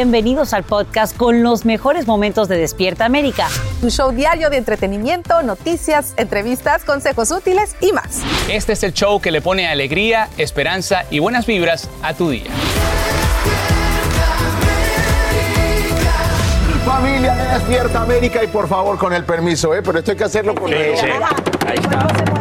Bienvenidos al podcast con los mejores momentos de Despierta América. Tu show diario de entretenimiento, noticias, entrevistas, consejos útiles y más. Este es el show que le pone alegría, esperanza y buenas vibras a tu día. Familia de Despierta América y por favor con el permiso, ¿eh? pero esto hay que hacerlo con el... Ahí está.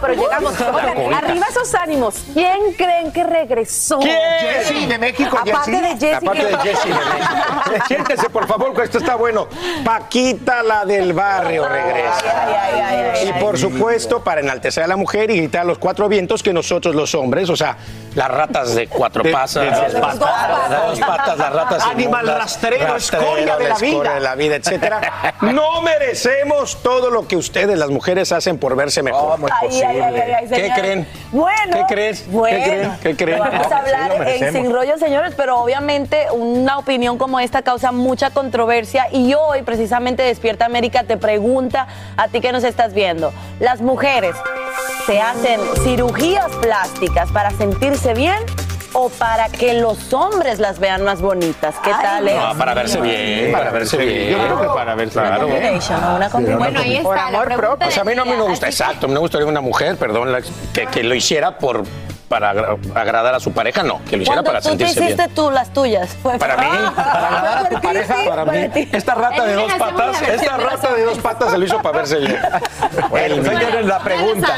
Pero llegamos. arriba esos ánimos. ¿Quién creen que regresó? ¿Quién? Jessy de México, Aparte de Jessy. Aparte de Jessy de México. Siéntese, por favor, que esto está bueno. Paquita, la del barrio, regresa. y por supuesto, para enaltecer a la mujer y gritar a los cuatro vientos que nosotros los hombres, o sea, las ratas de cuatro pasas, dos patas, dos patas, las ratas Animal rastrero, escoria de la vida, de la vida, etcétera. No merecemos todo lo que ustedes, las mujeres, hacen por verse mejor. ¿Qué creen? Bueno. ¿Qué crees? Bueno. ¿Qué creen? ¿Qué creen? Vamos a hablar en Sin Rollo, señores, pero obviamente una opinión como esta causa mucha controversia y hoy precisamente Despierta América te pregunta a ti que nos estás viendo, las mujeres se hacen cirugías plásticas para sentirse bien o para que los hombres las vean más bonitas? ¿Qué tal es? No, para verse bien, para verse bien. Yo creo que para verse claro. Una combinación. Bueno, ahí está. amor la propio. Pues a mí no me gusta, exacto, me gustaría una mujer, perdón, la- que, que lo hiciera por para agra- agradar a su pareja, no, que lo hiciera para tú te sentirse hiciste bien. tú las tuyas. Fue Para mí, para agradar a tu ti, pareja, sí, para mí. Esta rata de dos patas, esta rata de dos patas se lo hizo para verse bien. Bueno, señores, la pregunta.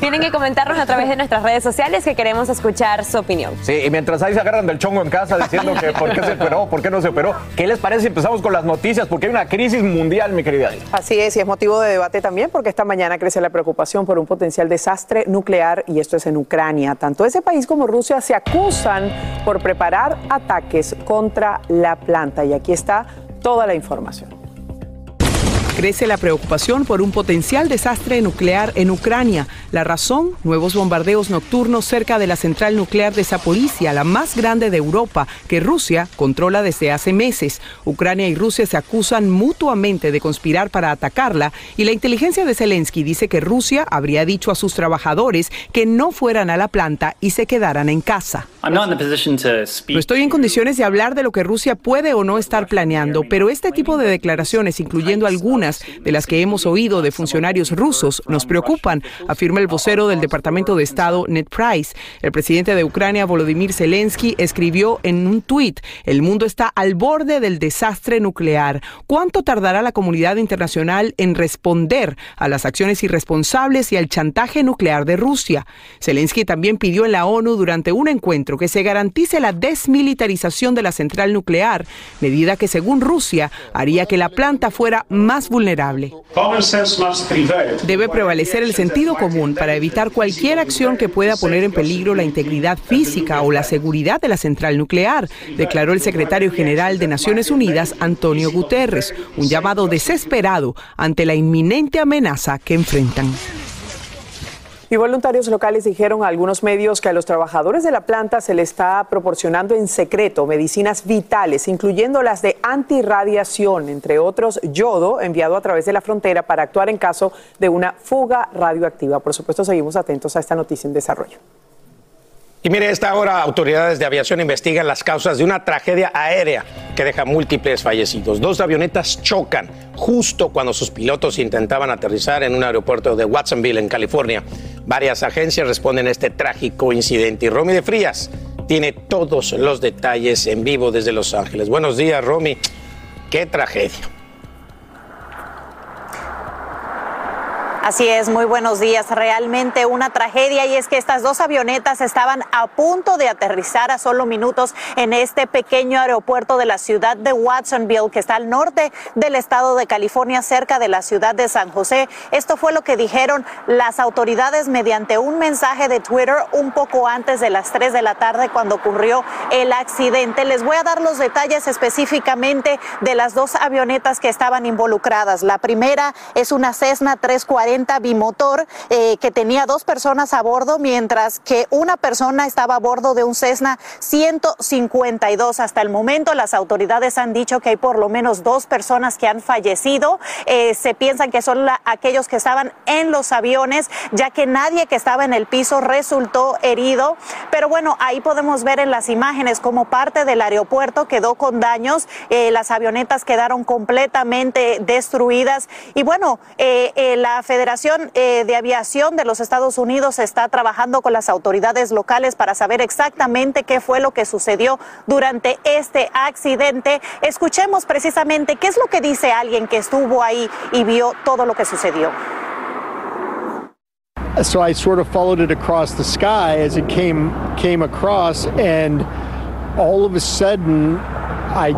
Tienen que comentarnos a través de nuestras redes sociales que queremos escuchar su opinión. Sí, y mientras ahí se agarran del chongo en casa diciendo que por qué se operó, por qué no se operó, ¿qué les parece si empezamos con las noticias? Porque hay una crisis mundial, mi querida. Así es, y es motivo de debate también porque esta mañana crece la preocupación por un potencial desastre nuclear y esto es en Ucrania. Tanto ese país como Rusia se acusan por preparar ataques contra la planta y aquí está toda la información. Crece la preocupación por un potencial desastre nuclear en Ucrania. La razón, nuevos bombardeos nocturnos cerca de la central nuclear de Zaporizhia, la más grande de Europa, que Rusia controla desde hace meses. Ucrania y Rusia se acusan mutuamente de conspirar para atacarla y la inteligencia de Zelensky dice que Rusia habría dicho a sus trabajadores que no fueran a la planta y se quedaran en casa. No estoy en condiciones de hablar de lo que Rusia puede o no estar planeando, pero este tipo de declaraciones, incluyendo algunas de las que hemos oído de funcionarios rusos, nos preocupan, afirma el vocero del Departamento de Estado, Ned Price. El presidente de Ucrania, Volodymyr Zelensky, escribió en un tuit, el mundo está al borde del desastre nuclear. ¿Cuánto tardará la comunidad internacional en responder a las acciones irresponsables y al chantaje nuclear de Rusia? Zelensky también pidió en la ONU durante un encuentro que se garantice la desmilitarización de la central nuclear, medida que según Rusia haría que la planta fuera más vulnerable. Debe prevalecer el sentido común para evitar cualquier acción que pueda poner en peligro la integridad física o la seguridad de la central nuclear, declaró el secretario general de Naciones Unidas, Antonio Guterres, un llamado desesperado ante la inminente amenaza que enfrentan. Y voluntarios locales dijeron a algunos medios que a los trabajadores de la planta se les está proporcionando en secreto medicinas vitales, incluyendo las de antirradiación, entre otros yodo enviado a través de la frontera para actuar en caso de una fuga radioactiva. Por supuesto, seguimos atentos a esta noticia en desarrollo. Y mire, esta hora autoridades de aviación investigan las causas de una tragedia aérea que deja múltiples fallecidos. Dos avionetas chocan justo cuando sus pilotos intentaban aterrizar en un aeropuerto de Watsonville, en California. Varias agencias responden a este trágico incidente y Romy de Frías tiene todos los detalles en vivo desde Los Ángeles. Buenos días, Romy. Qué tragedia. Así es, muy buenos días. Realmente una tragedia y es que estas dos avionetas estaban a punto de aterrizar a solo minutos en este pequeño aeropuerto de la ciudad de Watsonville, que está al norte del estado de California, cerca de la ciudad de San José. Esto fue lo que dijeron las autoridades mediante un mensaje de Twitter un poco antes de las 3 de la tarde cuando ocurrió el accidente. Les voy a dar los detalles específicamente de las dos avionetas que estaban involucradas. La primera es una Cessna 340 bimotor eh, que tenía dos personas a bordo, mientras que una persona estaba a bordo de un Cessna 152. Hasta el momento las autoridades han dicho que hay por lo menos dos personas que han fallecido. Eh, se piensan que son aquellos que estaban en los aviones, ya que nadie que estaba en el piso resultó herido. Pero bueno, ahí podemos ver en las imágenes como parte del aeropuerto quedó con daños, eh, las avionetas quedaron completamente destruidas. Y bueno, la Federación Federación eh, de Aviación de los Estados Unidos está trabajando con las autoridades locales para saber exactamente qué fue lo que sucedió durante este accidente. Escuchemos precisamente qué es lo que dice alguien que estuvo ahí y vio todo lo que sucedió. So I sort of followed it across the sky as it came came across and all of a sudden I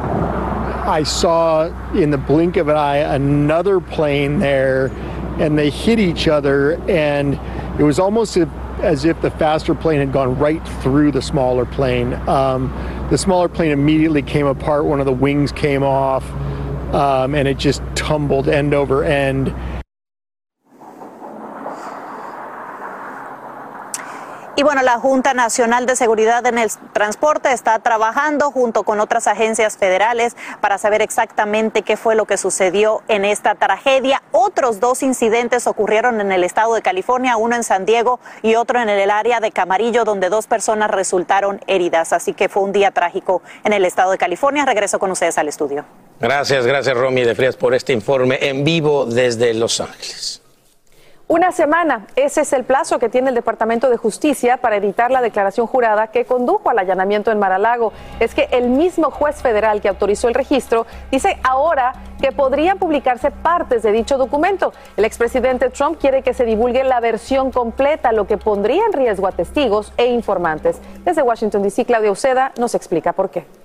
I saw in the blink of an eye another plane there and they hit each other, and it was almost as if the faster plane had gone right through the smaller plane. Um, the smaller plane immediately came apart, one of the wings came off, um, and it just tumbled end over end. Y bueno, la Junta Nacional de Seguridad en el Transporte está trabajando junto con otras agencias federales para saber exactamente qué fue lo que sucedió en esta tragedia. Otros dos incidentes ocurrieron en el estado de California, uno en San Diego y otro en el área de Camarillo, donde dos personas resultaron heridas. Así que fue un día trágico en el estado de California. Regreso con ustedes al estudio. Gracias, gracias Romy de Frías por este informe en vivo desde Los Ángeles. Una semana, ese es el plazo que tiene el Departamento de Justicia para editar la declaración jurada que condujo al allanamiento en Maralago. Es que el mismo juez federal que autorizó el registro dice ahora que podrían publicarse partes de dicho documento. El expresidente Trump quiere que se divulgue la versión completa, lo que pondría en riesgo a testigos e informantes. Desde Washington, D.C., Claudia Uceda nos explica por qué.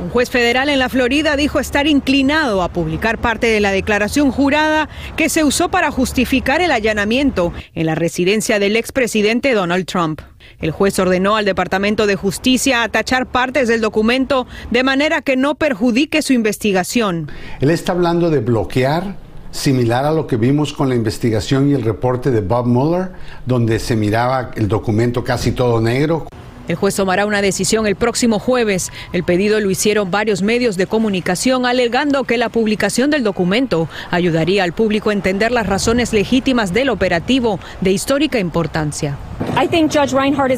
Un juez federal en la Florida dijo estar inclinado a publicar parte de la declaración jurada que se usó para justificar el allanamiento en la residencia del expresidente Donald Trump. El juez ordenó al Departamento de Justicia atachar partes del documento de manera que no perjudique su investigación. Él está hablando de bloquear similar a lo que vimos con la investigación y el reporte de Bob Mueller, donde se miraba el documento casi todo negro. El juez tomará una decisión el próximo jueves. El pedido lo hicieron varios medios de comunicación alegando que la publicación del documento ayudaría al público a entender las razones legítimas del operativo de histórica importancia.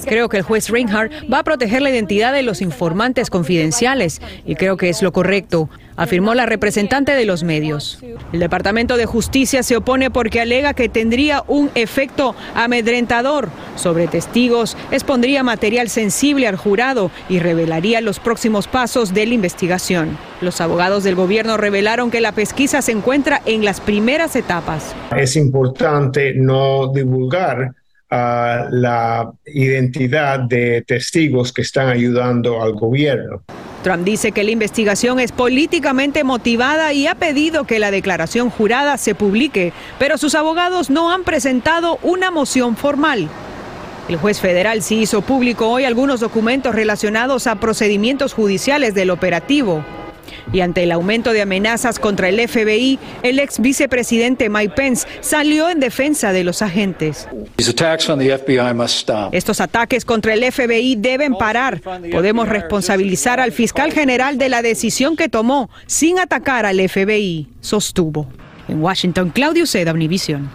Creo que el juez Reinhardt va a proteger la identidad de los informantes confidenciales y creo que es lo correcto afirmó la representante de los medios. El Departamento de Justicia se opone porque alega que tendría un efecto amedrentador sobre testigos, expondría material sensible al jurado y revelaría los próximos pasos de la investigación. Los abogados del gobierno revelaron que la pesquisa se encuentra en las primeras etapas. Es importante no divulgar ah, la identidad de testigos que están ayudando al gobierno. Trump dice que la investigación es políticamente motivada y ha pedido que la declaración jurada se publique, pero sus abogados no han presentado una moción formal. El juez federal sí hizo público hoy algunos documentos relacionados a procedimientos judiciales del operativo. Y ante el aumento de amenazas contra el FBI, el ex vicepresidente Mike Pence salió en defensa de los agentes. Estos ataques contra el FBI deben parar. Podemos responsabilizar al fiscal general de la decisión que tomó sin atacar al FBI, sostuvo. En Washington, Claudio Seda, Univision.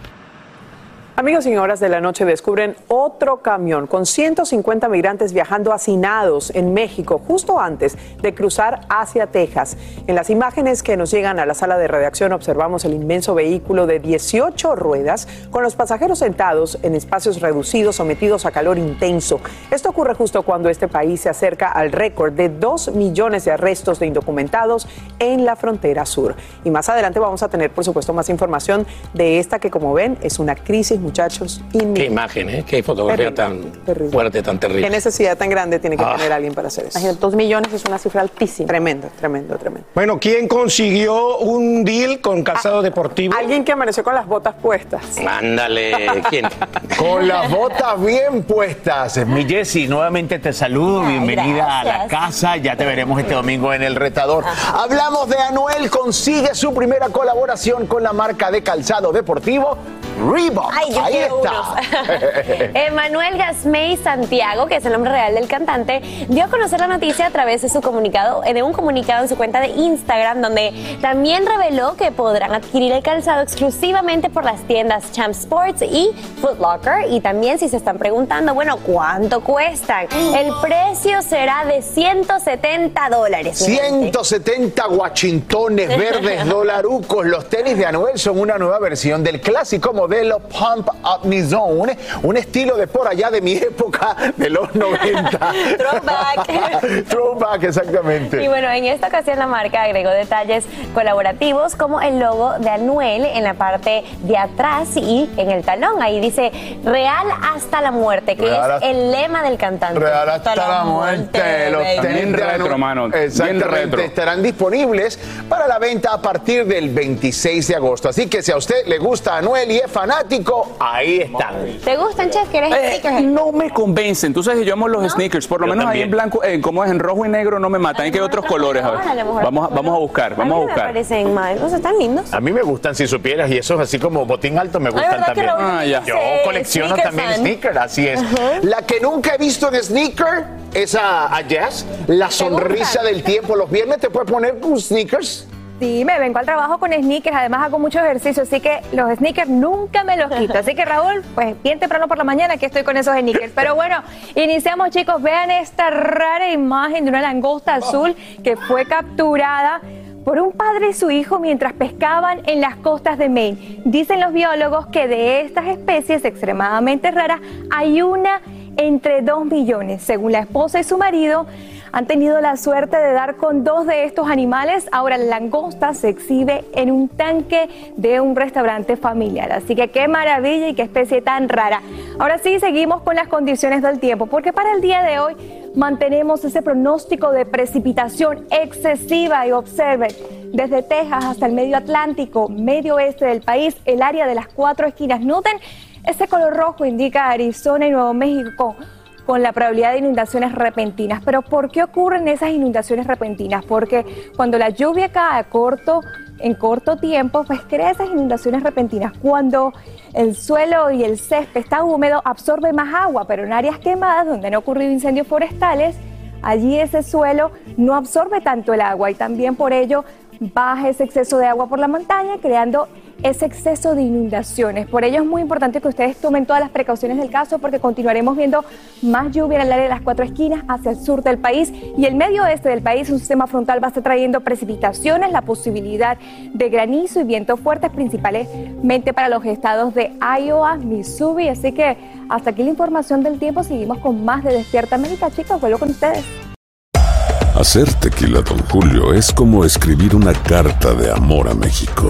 Amigos y horas de la noche descubren otro camión con 150 migrantes viajando hacinados en México justo antes de cruzar hacia Texas. En las imágenes que nos llegan a la sala de redacción observamos el inmenso vehículo de 18 ruedas con los pasajeros sentados en espacios reducidos sometidos a calor intenso. Esto ocurre justo cuando este país se acerca al récord de 2 millones de arrestos de indocumentados en la frontera sur. Y más adelante vamos a tener por supuesto más información de esta que como ven es una crisis muchachos. Qué imagen, ¿eh? Qué fotografía tan fuerte, tan terrible. Qué necesidad tan grande tiene que Ah. tener alguien para hacer eso. Imagínate, dos millones es una cifra altísima. Tremendo, tremendo, tremendo. Bueno, ¿quién consiguió un deal con calzado deportivo? Alguien que amaneció con las botas puestas. Ándale, ¿quién? Con las botas bien puestas. Mi Jessy, nuevamente te saludo. Bienvenida a la casa. Ya te veremos este domingo en el retador. Hablamos de Anuel. Consigue su primera colaboración con la marca de calzado deportivo Reebok. Ay, yo Ahí quiero está. Emanuel Gasmey Santiago, que es el nombre real del cantante, dio a conocer la noticia a través de su comunicado, eh, de un comunicado en su cuenta de Instagram, donde también reveló que podrán adquirir el calzado exclusivamente por las tiendas Champ Sports y Foot Locker. Y también si se están preguntando, bueno, ¿cuánto cuestan? El precio será de 170 dólares. mi gente. 170 guachintones verdes dolarucos. Los tenis de Anuel son una nueva versión del clásico modelo Pump Up Me Zone, un estilo de por allá de mi época de los 90. Throwback. Throwback, exactamente. Y bueno, en esta ocasión la marca agregó detalles colaborativos como el logo de Anuel en la parte de atrás y en el talón. Ahí dice Real hasta la muerte, que Real es hasta- el lema del cantante. Real hasta la muerte. Los baby. tenis retro. Bien Exactamente. retro. Estarán disponibles para la venta a partir del 26 de agosto. Así que si a usted le gusta Anuel y es fanático, ahí están. ¿Te gustan, Chef? Que eres Eh, sneakerhead? no me convencen. Tú sabes que yo amo los sneakers. Por lo Yo menos ahí en blanco, eh, como es en rojo y negro, no me matan. Hay que hay otros colores. A ver. Ahora, a lo mejor Vamos, a- vamos a buscar, A vamos a mí me buscar. parecen mal, o sea, están lindos. A mí me gustan si supieras y esos así como botín alto me gustan ¿verdad que también. Ah, ya. Yo colecciono también sneakers, así es. La que nunca he visto en sneaker es a, a Jazz. La sonrisa del tiempo. Los viernes te puedes poner tus sneakers. Sí, me vengo al trabajo con sneakers, además hago mucho ejercicio, así que los sneakers nunca me los quito. Así que Raúl, pues bien temprano por la mañana que estoy con esos sneakers. Pero bueno, iniciamos chicos, vean esta rara imagen de una langosta azul que fue capturada por un padre y su hijo mientras pescaban en las costas de Maine. Dicen los biólogos que de estas especies extremadamente raras hay una entre 2 millones. Según la esposa y su marido, han tenido la suerte de dar con dos de estos animales. Ahora la langosta se exhibe en un tanque de un restaurante familiar. Así que qué maravilla y qué especie tan rara. Ahora sí, seguimos con las condiciones del tiempo, porque para el día de hoy mantenemos ese pronóstico de precipitación excesiva y observen. Desde Texas hasta el medio Atlántico, medio oeste del país, el área de las cuatro esquinas. Noten, ese color rojo indica Arizona y Nuevo México con la probabilidad de inundaciones repentinas. Pero ¿por qué ocurren esas inundaciones repentinas? Porque cuando la lluvia cae a corto, en corto tiempo, pues crea esas inundaciones repentinas. Cuando el suelo y el césped está húmedo, absorbe más agua, pero en áreas quemadas donde han ocurrido incendios forestales, allí ese suelo no absorbe tanto el agua y también por ello baja ese exceso de agua por la montaña, creando ese exceso de inundaciones. Por ello es muy importante que ustedes tomen todas las precauciones del caso porque continuaremos viendo más lluvia en el área de las cuatro esquinas hacia el sur del país y el medio oeste del país. Un sistema frontal va a estar trayendo precipitaciones, la posibilidad de granizo y vientos fuertes principalmente para los estados de Iowa, Missouri. Así que hasta aquí la información del tiempo. Seguimos con más de Despierta América. Chicos, vuelvo con ustedes. Hacer tequila, Don Julio, es como escribir una carta de amor a México.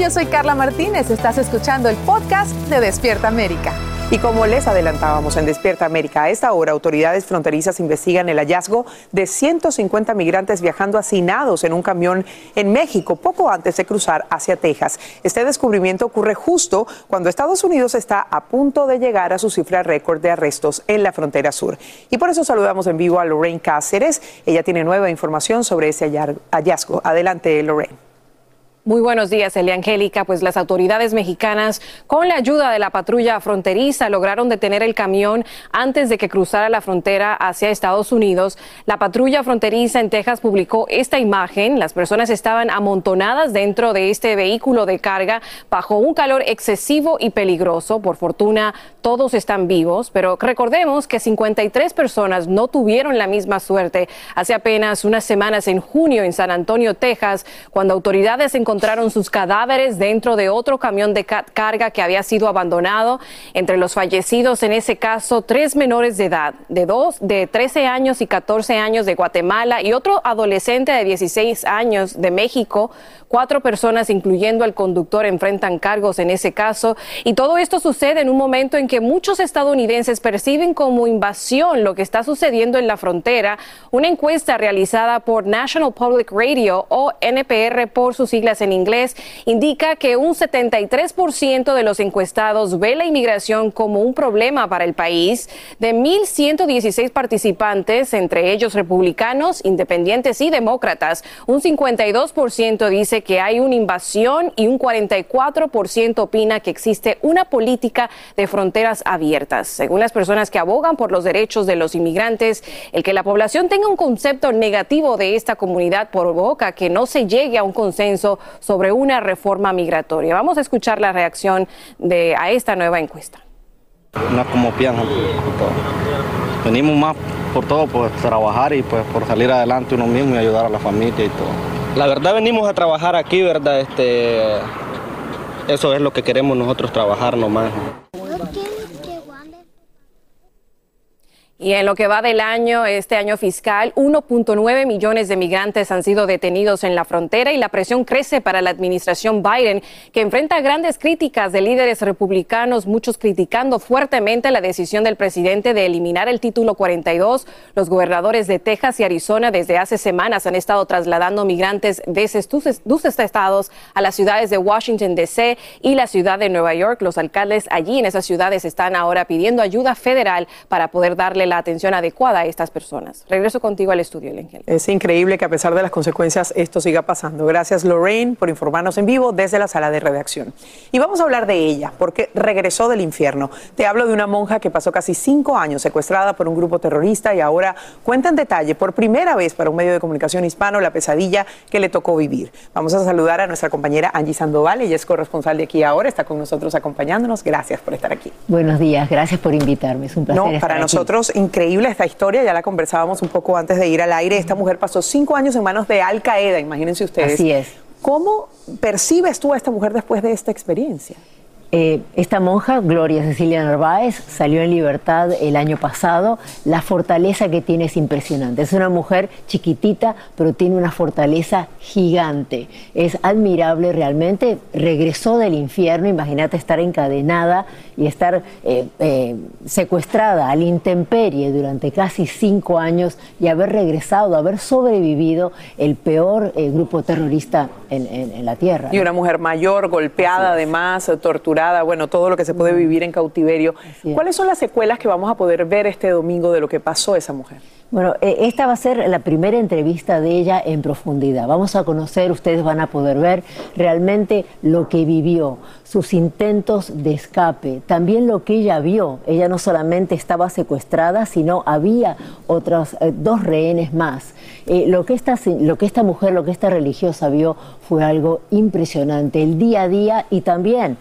Yo soy Carla Martínez. Estás escuchando el podcast de Despierta América. Y como les adelantábamos en Despierta América, a esta hora autoridades fronterizas investigan el hallazgo de 150 migrantes viajando hacinados en un camión en México poco antes de cruzar hacia Texas. Este descubrimiento ocurre justo cuando Estados Unidos está a punto de llegar a su cifra récord de arrestos en la frontera sur. Y por eso saludamos en vivo a Lorraine Cáceres. Ella tiene nueva información sobre ese hallazgo. Adelante, Lorraine. Muy buenos días, Elia Angélica. Pues las autoridades mexicanas, con la ayuda de la patrulla fronteriza, lograron detener el camión antes de que cruzara la frontera hacia Estados Unidos. La patrulla fronteriza en Texas publicó esta imagen. Las personas estaban amontonadas dentro de este vehículo de carga bajo un calor excesivo y peligroso. Por fortuna, todos están vivos, pero recordemos que 53 personas no tuvieron la misma suerte hace apenas unas semanas en junio en San Antonio, Texas, cuando autoridades encontraron encontraron sus cadáveres dentro de otro camión de carga que había sido abandonado. Entre los fallecidos en ese caso, tres menores de edad, de dos, de 13 años y 14 años de Guatemala y otro adolescente de 16 años de México. Cuatro personas, incluyendo al conductor, enfrentan cargos en ese caso. Y todo esto sucede en un momento en que muchos estadounidenses perciben como invasión lo que está sucediendo en la frontera. Una encuesta realizada por National Public Radio o NPR por sus siglas en inglés indica que un 73% de los encuestados ve la inmigración como un problema para el país. De 1.116 participantes, entre ellos republicanos, independientes y demócratas, un 52% dice que hay una invasión y un 44% opina que existe una política de fronteras abiertas. Según las personas que abogan por los derechos de los inmigrantes, el que la población tenga un concepto negativo de esta comunidad provoca que no se llegue a un consenso sobre una reforma migratoria. Vamos a escuchar la reacción de, a esta nueva encuesta. No es como piensan Venimos más por todo, por trabajar y pues por salir adelante uno mismo y ayudar a la familia y todo. La verdad venimos a trabajar aquí, ¿verdad? Este, eso es lo que queremos nosotros trabajar nomás. Y en lo que va del año, este año fiscal, 1.9 millones de migrantes han sido detenidos en la frontera y la presión crece para la administración Biden, que enfrenta grandes críticas de líderes republicanos, muchos criticando fuertemente la decisión del presidente de eliminar el título 42. Los gobernadores de Texas y Arizona desde hace semanas han estado trasladando migrantes de esos estados a las ciudades de Washington, D.C. y la ciudad de Nueva York. Los alcaldes allí en esas ciudades están ahora pidiendo ayuda federal para poder darle la atención adecuada a estas personas. Regreso contigo al estudio, Ángel. Es increíble que a pesar de las consecuencias esto siga pasando. Gracias, Lorraine, por informarnos en vivo desde la sala de redacción. Y vamos a hablar de ella, porque regresó del infierno. Te hablo de una monja que pasó casi cinco años secuestrada por un grupo terrorista y ahora cuenta en detalle, por primera vez para un medio de comunicación hispano, la pesadilla que le tocó vivir. Vamos a saludar a nuestra compañera Angie Sandoval, ella es corresponsal de aquí ahora, está con nosotros acompañándonos. Gracias por estar aquí. Buenos días, gracias por invitarme, es un placer. No, para nosotros increíble esta historia, ya la conversábamos un poco antes de ir al aire. Esta mujer pasó cinco años en manos de Al Qaeda, imagínense ustedes. Así es. ¿Cómo percibes tú a esta mujer después de esta experiencia? Eh, esta monja, Gloria Cecilia Narváez, salió en libertad el año pasado. La fortaleza que tiene es impresionante. Es una mujer chiquitita, pero tiene una fortaleza gigante. Es admirable realmente. Regresó del infierno, imagínate estar encadenada y estar eh, eh, secuestrada al intemperie durante casi cinco años y haber regresado, haber sobrevivido el peor grupo terrorista en, la tierra. Y una mujer mayor, golpeada además, torturada bueno, todo lo que se puede vivir en cautiverio. ¿Cuáles son las secuelas que vamos a poder ver este domingo de lo que pasó esa mujer? Bueno, eh, esta va a ser la primera entrevista de ella en profundidad. Vamos a conocer, ustedes van a poder ver realmente lo que vivió, sus intentos de escape, también lo que ella vio. Ella no solamente estaba secuestrada, sino había otros eh, dos rehenes más. Eh, lo, que esta, lo que esta mujer, lo que esta religiosa vio fue algo impresionante, el día a día y también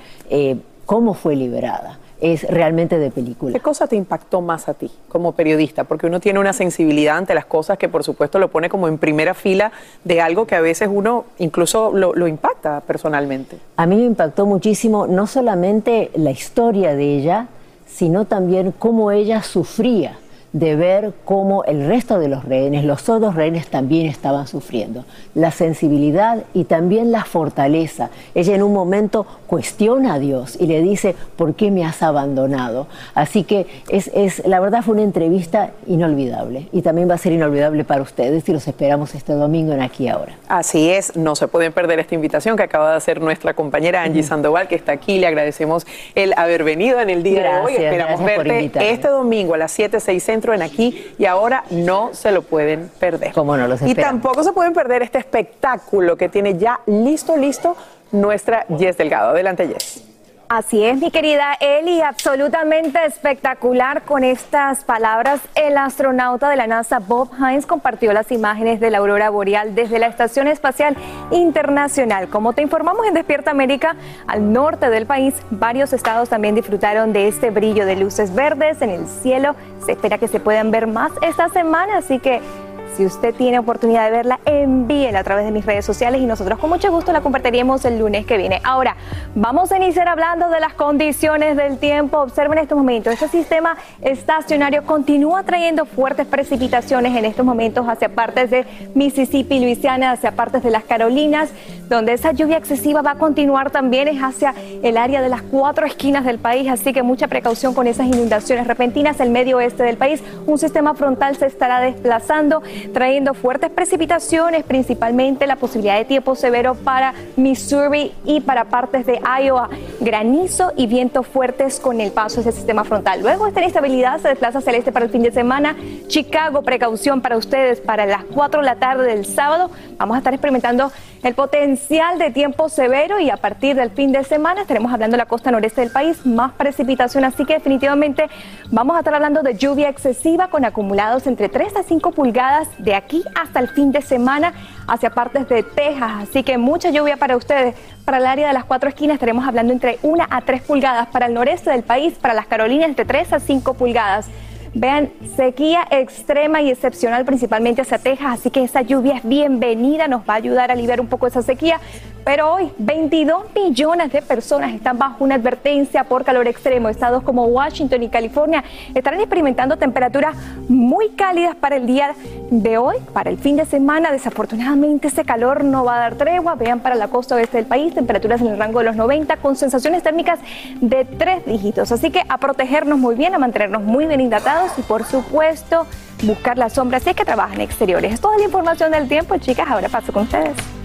cómo fue liberada es realmente de película. ¿Qué cosa te impactó más a ti como periodista? Porque uno tiene una sensibilidad ante las cosas que por supuesto lo pone como en primera fila de algo que a veces uno incluso lo, lo impacta personalmente. A mí me impactó muchísimo no solamente la historia de ella, sino también cómo ella sufría de ver cómo el resto de los rehenes, los otros rehenes también estaban sufriendo. La sensibilidad y también la fortaleza. Ella en un momento cuestiona a Dios y le dice, ¿por qué me has abandonado? Así que es, es, la verdad fue una entrevista inolvidable y también va a ser inolvidable para ustedes y los esperamos este domingo en Aquí Ahora. Así es, no se pueden perder esta invitación que acaba de hacer nuestra compañera Angie Sandoval, que está aquí. Le agradecemos el haber venido en el día de hoy. Esperamos verte este domingo a las 7, 6 en aquí y ahora no se lo pueden perder. ¿Cómo no los Y tampoco se pueden perder este espectáculo que tiene ya listo, listo nuestra Jess Delgado. Adelante, Jess. Así es, mi querida Eli, absolutamente espectacular con estas palabras. El astronauta de la NASA, Bob Hines, compartió las imágenes de la aurora boreal desde la Estación Espacial Internacional. Como te informamos en Despierta América, al norte del país, varios estados también disfrutaron de este brillo de luces verdes en el cielo. Se espera que se puedan ver más esta semana, así que si usted tiene oportunidad de verla, envíela a través de mis redes sociales y nosotros con mucho gusto la compartiríamos el lunes que viene. Ahora, vamos a iniciar hablando de las condiciones del tiempo. Observen en estos momentos, este sistema estacionario continúa trayendo fuertes precipitaciones en estos momentos hacia partes de Mississippi, Luisiana, hacia partes de las Carolinas, donde esa lluvia excesiva va a continuar también es hacia el área de las cuatro esquinas del país, así que mucha precaución con esas inundaciones repentinas. El medio oeste del país, un sistema frontal se estará desplazando trayendo fuertes precipitaciones, principalmente la posibilidad de tiempo severo para Missouri y para partes de Iowa, granizo y vientos fuertes con el paso de ese sistema frontal. Luego esta inestabilidad se desplaza hacia el este para el fin de semana. Chicago, precaución para ustedes para las 4 de la tarde del sábado. Vamos a estar experimentando el potencial de tiempo severo y a partir del fin de semana estaremos hablando de la costa noreste del país, más precipitación, así que definitivamente vamos a estar hablando de lluvia excesiva con acumulados entre 3 a 5 pulgadas de aquí hasta el fin de semana hacia partes de Texas, así que mucha lluvia para ustedes. Para el área de las cuatro esquinas estaremos hablando entre 1 a 3 pulgadas, para el noreste del país, para las Carolinas entre 3 a 5 pulgadas. Vean, sequía extrema y excepcional principalmente hacia Texas, así que esa lluvia es bienvenida, nos va a ayudar a aliviar un poco esa sequía. Pero hoy 22 millones de personas están bajo una advertencia por calor extremo. Estados como Washington y California estarán experimentando temperaturas muy cálidas para el día de hoy, para el fin de semana. Desafortunadamente ese calor no va a dar tregua. Vean para la costa oeste del país, temperaturas en el rango de los 90 con sensaciones térmicas de tres dígitos. Así que a protegernos muy bien, a mantenernos muy bien hidratados y por supuesto buscar la sombra si es que trabajan exteriores. Es toda la información del tiempo, chicas. Ahora paso con ustedes.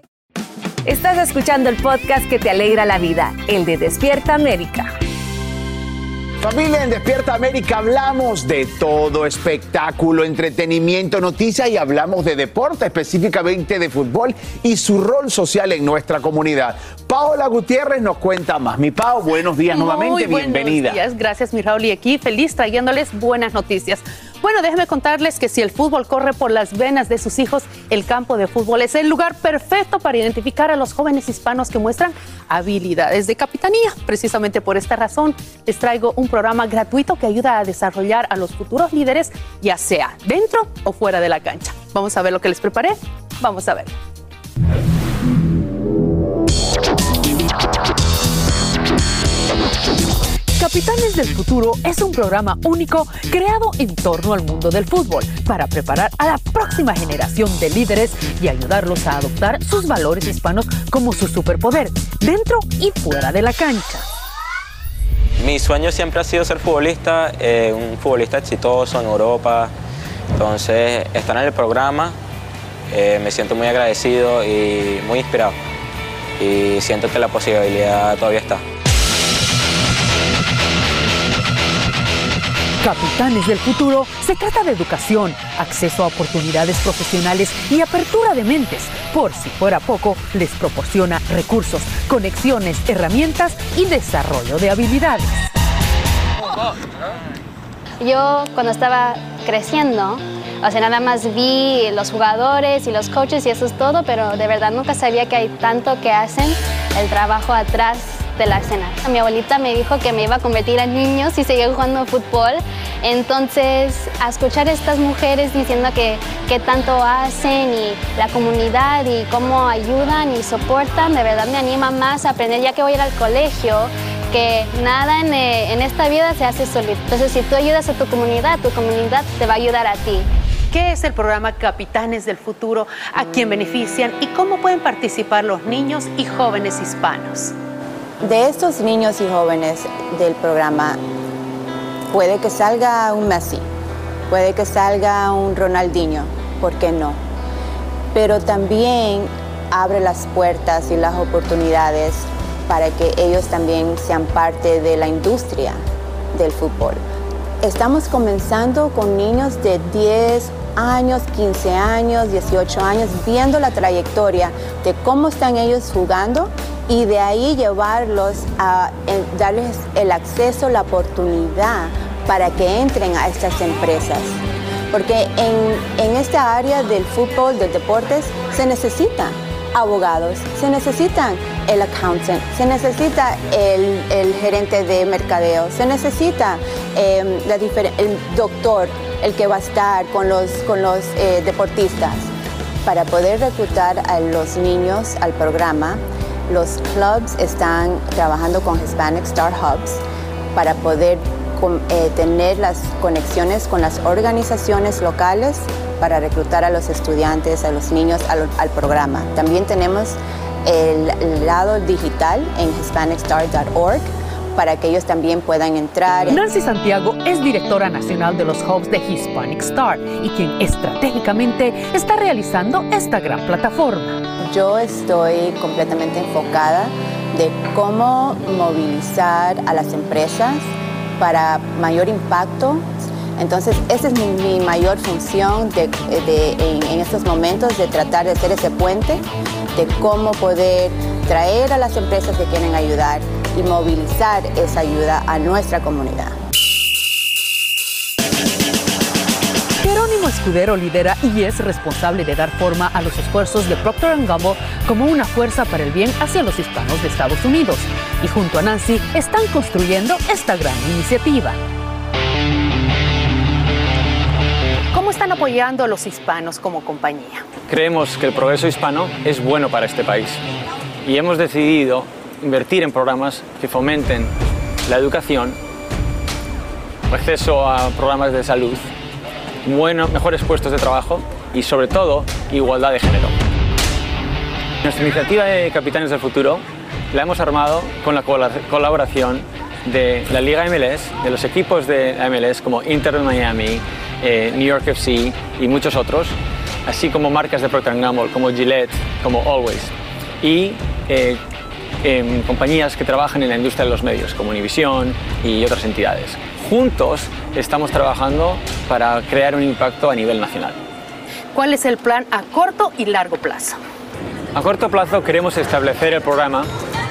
Estás escuchando el podcast que te alegra la vida, el de Despierta América. Familia en Despierta América hablamos de todo, espectáculo, entretenimiento, noticias y hablamos de deporte, específicamente de fútbol y su rol social en nuestra comunidad. Paola Gutiérrez nos cuenta más. Mi Pao, buenos días nuevamente, Muy bienvenida. Buenos días, gracias mi Raúl y aquí feliz trayéndoles buenas noticias. Bueno, déjenme contarles que si el fútbol corre por las venas de sus hijos, el campo de fútbol es el lugar perfecto para identificar a los jóvenes hispanos que muestran habilidades de capitanía. Precisamente por esta razón, les traigo un programa gratuito que ayuda a desarrollar a los futuros líderes, ya sea dentro o fuera de la cancha. Vamos a ver lo que les preparé. Vamos a ver. Capitanes del Futuro es un programa único creado en torno al mundo del fútbol para preparar a la próxima generación de líderes y ayudarlos a adoptar sus valores hispanos como su superpoder, dentro y fuera de la cancha. Mi sueño siempre ha sido ser futbolista, eh, un futbolista exitoso en Europa. Entonces, estar en el programa eh, me siento muy agradecido y muy inspirado. Y siento que la posibilidad todavía está. Capitanes del Futuro se trata de educación, acceso a oportunidades profesionales y apertura de mentes. Por si fuera poco, les proporciona recursos, conexiones, herramientas y desarrollo de habilidades. Yo cuando estaba creciendo, o sea, nada más vi los jugadores y los coaches y eso es todo, pero de verdad nunca sabía que hay tanto que hacen el trabajo atrás de la escena. Mi abuelita me dijo que me iba a convertir en niños y seguía jugando fútbol. Entonces, a escuchar a estas mujeres diciendo que, que tanto hacen y la comunidad y cómo ayudan y soportan, de verdad me anima más a aprender ya que voy al colegio que nada en, eh, en esta vida se hace solito. Entonces, si tú ayudas a tu comunidad, tu comunidad te va a ayudar a ti. ¿Qué es el programa Capitanes del Futuro? ¿A quién benefician? ¿Y cómo pueden participar los niños y jóvenes hispanos? De estos niños y jóvenes del programa, puede que salga un Messi, puede que salga un Ronaldinho, ¿por qué no? Pero también abre las puertas y las oportunidades para que ellos también sean parte de la industria del fútbol. Estamos comenzando con niños de 10 años, 15 años, 18 años, viendo la trayectoria de cómo están ellos jugando y de ahí llevarlos a darles el acceso, la oportunidad para que entren a estas empresas. Porque en, en esta área del fútbol, del deportes, se necesitan abogados, se necesitan el accountant, se necesita el, el gerente de mercadeo, se necesita eh, la el doctor, el que va a estar con los, con los eh, deportistas. Para poder reclutar a los niños al programa, los clubs están trabajando con Hispanic Star Hubs para poder eh, tener las conexiones con las organizaciones locales para reclutar a los estudiantes, a los niños al, programa. También tenemos el, el lado digital en hispanicstar.org para que ellos también puedan entrar. Nancy Santiago es directora nacional de los hubs de Hispanic Star y quien estratégicamente está realizando esta gran plataforma. Yo estoy completamente enfocada de cómo movilizar a las empresas para mayor impacto. Entonces, esa es mi, mi mayor función de, de, en, en estos momentos, de tratar de ser ese puente, de cómo poder traer a las empresas que quieren ayudar y movilizar esa ayuda a nuestra comunidad. Jerónimo Escudero lidera y es responsable de dar forma a los esfuerzos de Procter Gamble como una fuerza para el bien hacia los hispanos de Estados Unidos. Y junto a Nancy están construyendo esta gran iniciativa. ¿Cómo están apoyando a los hispanos como compañía? Creemos que el progreso hispano es bueno para este país. y hemos decidido invertir en programas que fomenten la educación, acceso a programas de salud, bueno, mejores puestos de trabajo y sobre todo igualdad de género. Nuestra iniciativa de Capitanes del Futuro la hemos armado con la colaboración de la Liga MLS, de los equipos de MLS como Inter de Miami, eh, New York FC y muchos otros, así como marcas de Procter Gamble como Gillette, como Always, y eh, em, compañías que trabajan en la industria de los medios como Univision y otras entidades. Juntos estamos trabajando para crear un impacto a nivel nacional. ¿Cuál es el plan a corto y largo plazo? A corto plazo queremos establecer el programa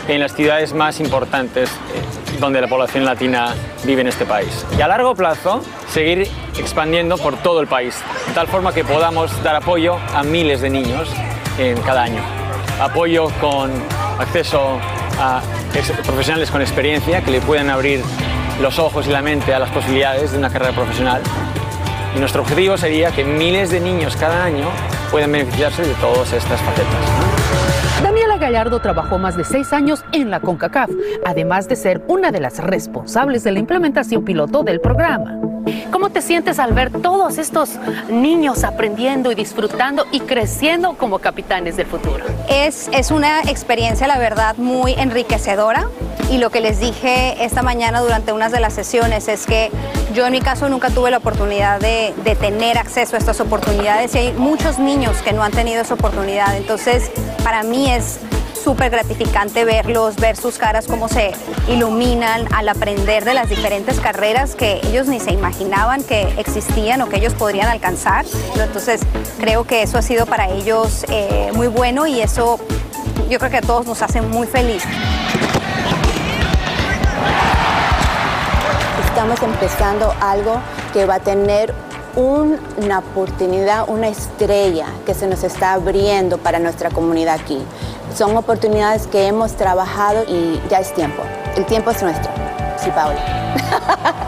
en las ciudades más importantes eh, donde la población latina vive en este país. Y a largo plazo, seguir expandiendo por todo el país, de tal forma que podamos dar apoyo a miles de niños en cada año. Apoyo con acceso a profesionales con experiencia que le puedan abrir los ojos y la mente a las posibilidades de una carrera profesional. Y nuestro objetivo sería que miles de niños cada año puedan beneficiarse de todas estas facetas. Daniela Gallardo trabajó más de seis años en la CONCACAF, además de ser una de las responsables de la implementación piloto del programa. ¿Cómo te sientes al ver todos estos niños aprendiendo y disfrutando y creciendo como capitanes del futuro? Es, es una experiencia, la verdad, muy enriquecedora y lo que les dije esta mañana durante unas de las sesiones es que yo en mi caso nunca tuve la oportunidad de, de, tener acceso a estas oportunidades y hay muchos niños que no han tenido esa oportunidad. Entonces, para mí es súper gratificante verlos, ver sus caras, cómo se iluminan al aprender de las diferentes carreras que ellos ni se imaginaban que existían o que ellos podrían alcanzar. Entonces, creo que eso ha sido para ellos eh, muy bueno y eso yo creo que a todos nos hace muy felices. Estamos empezando algo que va a tener una oportunidad, una estrella que se nos está abriendo para nuestra comunidad aquí. Son oportunidades que hemos trabajado y ya es tiempo. El tiempo es nuestro. Sí, Paula.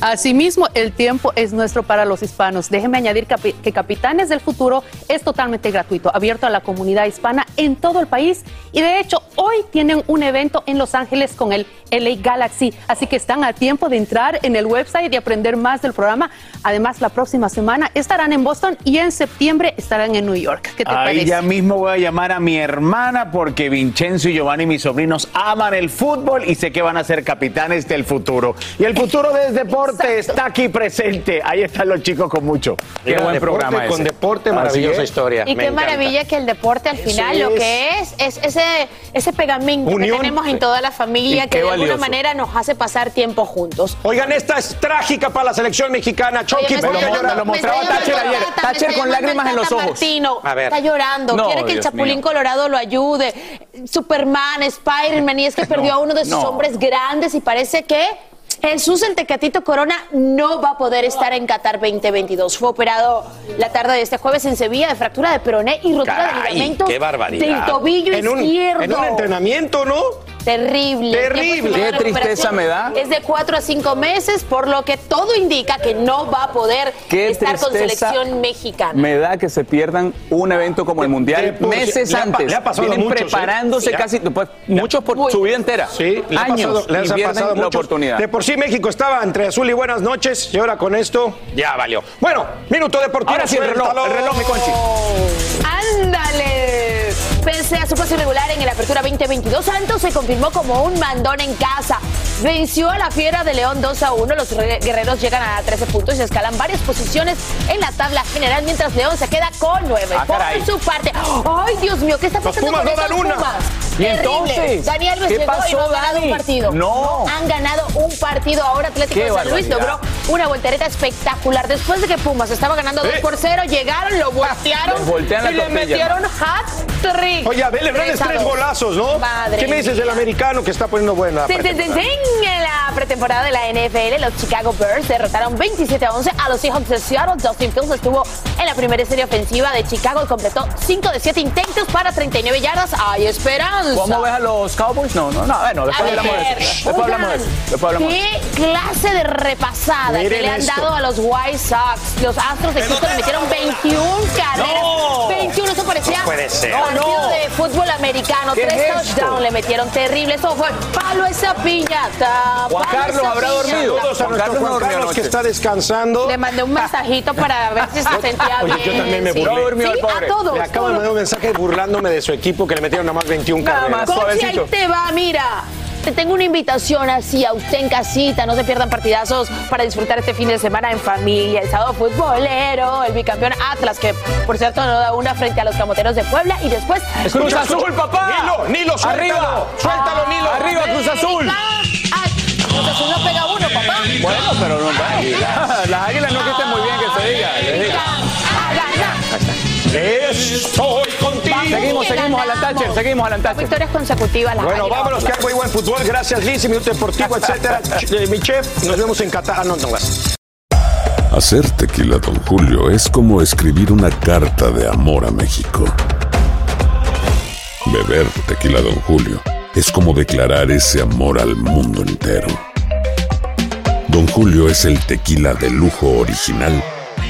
Asimismo, el tiempo es nuestro para los hispanos. Déjenme añadir que Capitanes del Futuro es totalmente gratuito, abierto a la comunidad hispana en todo el país. Y de hecho, hoy tienen un evento en Los Ángeles con el LA Galaxy. Así que están a tiempo de entrar en el website y aprender más del programa. Además, la próxima semana estarán en Boston y en septiembre estarán en New York. ¿Qué te Ahí ya mismo voy a llamar a mi hermana porque Vincenzo y Giovanni, mis sobrinos, aman el fútbol y sé que van a ser capitanes del futuro. Y el futuro del deporte está aquí presente. Ahí están los chicos con mucho. Qué buen programa Con deporte, maravillosa historia. Y Me qué encanta. maravilla que el deporte al Eso final lo que es es ese, ese pegamento Unión. que tenemos en toda la familia que de alguna manera nos hace pasar tiempo juntos. Oigan, esta es trágica para la selección mexicana. Chucky, Oye, me ¿por está qué llamando- llora? me está llamando Tata, me está llamando el Tata Martino. A ver. Está llorando, No, quiere que el Chapulín mío. Colorado lo ayude. Superman, Spider-Man, y es que perdió a uno de sus no. hombres grandes y parece que Jesús el Tecatito Corona no va a poder estar en Qatar 2022. Fue operado la tarde de este jueves en Sevilla de fractura de peroné y rotura de ligamentos qué barbaridad. del tobillo En un- izquierdo. en un entrenamiento, ¿no? Terrible. Terrible. Qué tristeza me da. Es de cuatro a cinco meses, por lo que todo indica que no va a poder Qué estar con selección mexicana. Me da que se pierdan un evento como el Mundial meses le ha pa- antes. le ha pasado Vienen muchos, preparándose Sí. casi, pues, muchos por su vida entera. Sí, le años pasado- les ha pasado la oportunidad. De por sí México estaba entre azul y buenas noches y ahora con esto ya valió. Bueno, minuto deportivo. Ahora sí, el reloj, el reloj, mi Conchi. ¡Ándale! Pese a su paso irregular en el Apertura 2022, Santos se confirmó como un mandón en casa. Venció a la Fiera de León 2 a 1. Los re- guerreros llegan a 13 puntos y escalan varias posiciones en la tabla general, mientras León se queda con 9. Ah, Por caray. su parte, ¡ay, Dios mío! ¿Qué está Los pasando Pumas con no dan estos una. Pumas? ¿Y Terrible. entonces? Dani Alves ¿Qué llegó y no ha ganado Dani? un partido. No. han ganado un partido. Ahora Atlético de San Luis logró una voltereta espectacular. Después de que Pumas estaba ganando 2 Eh. por 0, llegaron, lo voltearon Les voltean la y le metieron Oye, Abel Hernández, Tres tres golazos, ¿no? Madre ¿Qué me dices del americano que está poniendo buena? Sí, sí, sí, sí. En la pretemporada de la NFL, los Chicago Bears derrotaron 27 a 11 a los Seahawks de Seattle. Justin Fields estuvo en la primera serie ofensiva de Chicago y completó 5 de 7 intentos para 39 yardas. ¡Hay esperanza! ¿Cómo ves a los Cowboys? No, no, no. Bueno, después A hablamos de eso. Después hablamos de eso. Después hablamos de eso. ¿Qué clase de repasada que le han esto. dado a los White Sox. Los Astros de Houston le metieron 21 carreras. No. 21, eso parecía No puede ser. No, no. De fútbol americano. ¿Qué Tres es touchdowns le metieron terrible. Eso fue palo esa piñata. Juan palo Carlos esa habrá piñata. dormido. Saludos a nuestro Juan Carlos que está descansando. Le mandé un mensajito para ver si se sentía Oye, bien. yo también me sí. burlé. Sí, a todos. Le acabo de mandar un mensaje burlándome de su equipo que le metieron nada más 21 carreras. Coach, ahí te va, mira. Te tengo una invitación así a usted en casita. No se pierdan partidazos para disfrutar este fin de semana en familia. El sábado futbolero, el bicampeón Atlas, que por cierto no da una frente a los camoteros de Puebla. Y después. Es Cruz Azul, papá. Nilo, Nilo, suéltalo. Arriba. Suéltalo, Nilo. Arriba, Cruz Azul. Cruz Azul no pega uno, papá. Bueno, pero no. Las águilas no que estén muy bien que se diga. Estoy contigo. Seguimos, seguimos a la Thatcher, seguimos a la Thatcher. Victorias consecutivas. las Bueno, vámonos, que hay muy buen fútbol. Gracias, Liz, y Minuto Deportivo, etcétera. Eh, Mi chef, nos vemos en Qatar. Ah, no, no. Hacer tequila, Don Julio, es como escribir una carta de amor a México. Beber tequila, Don Julio, es como declarar ese amor al mundo entero. Don Julio es el tequila de lujo original,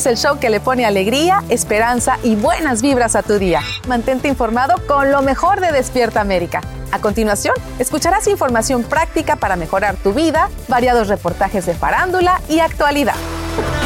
Es el show que le pone alegría, esperanza y buenas vibras a tu día. Mantente informado con lo mejor de Despierta América. A continuación, escucharás información práctica para mejorar tu vida, variados reportajes de farándula y actualidad.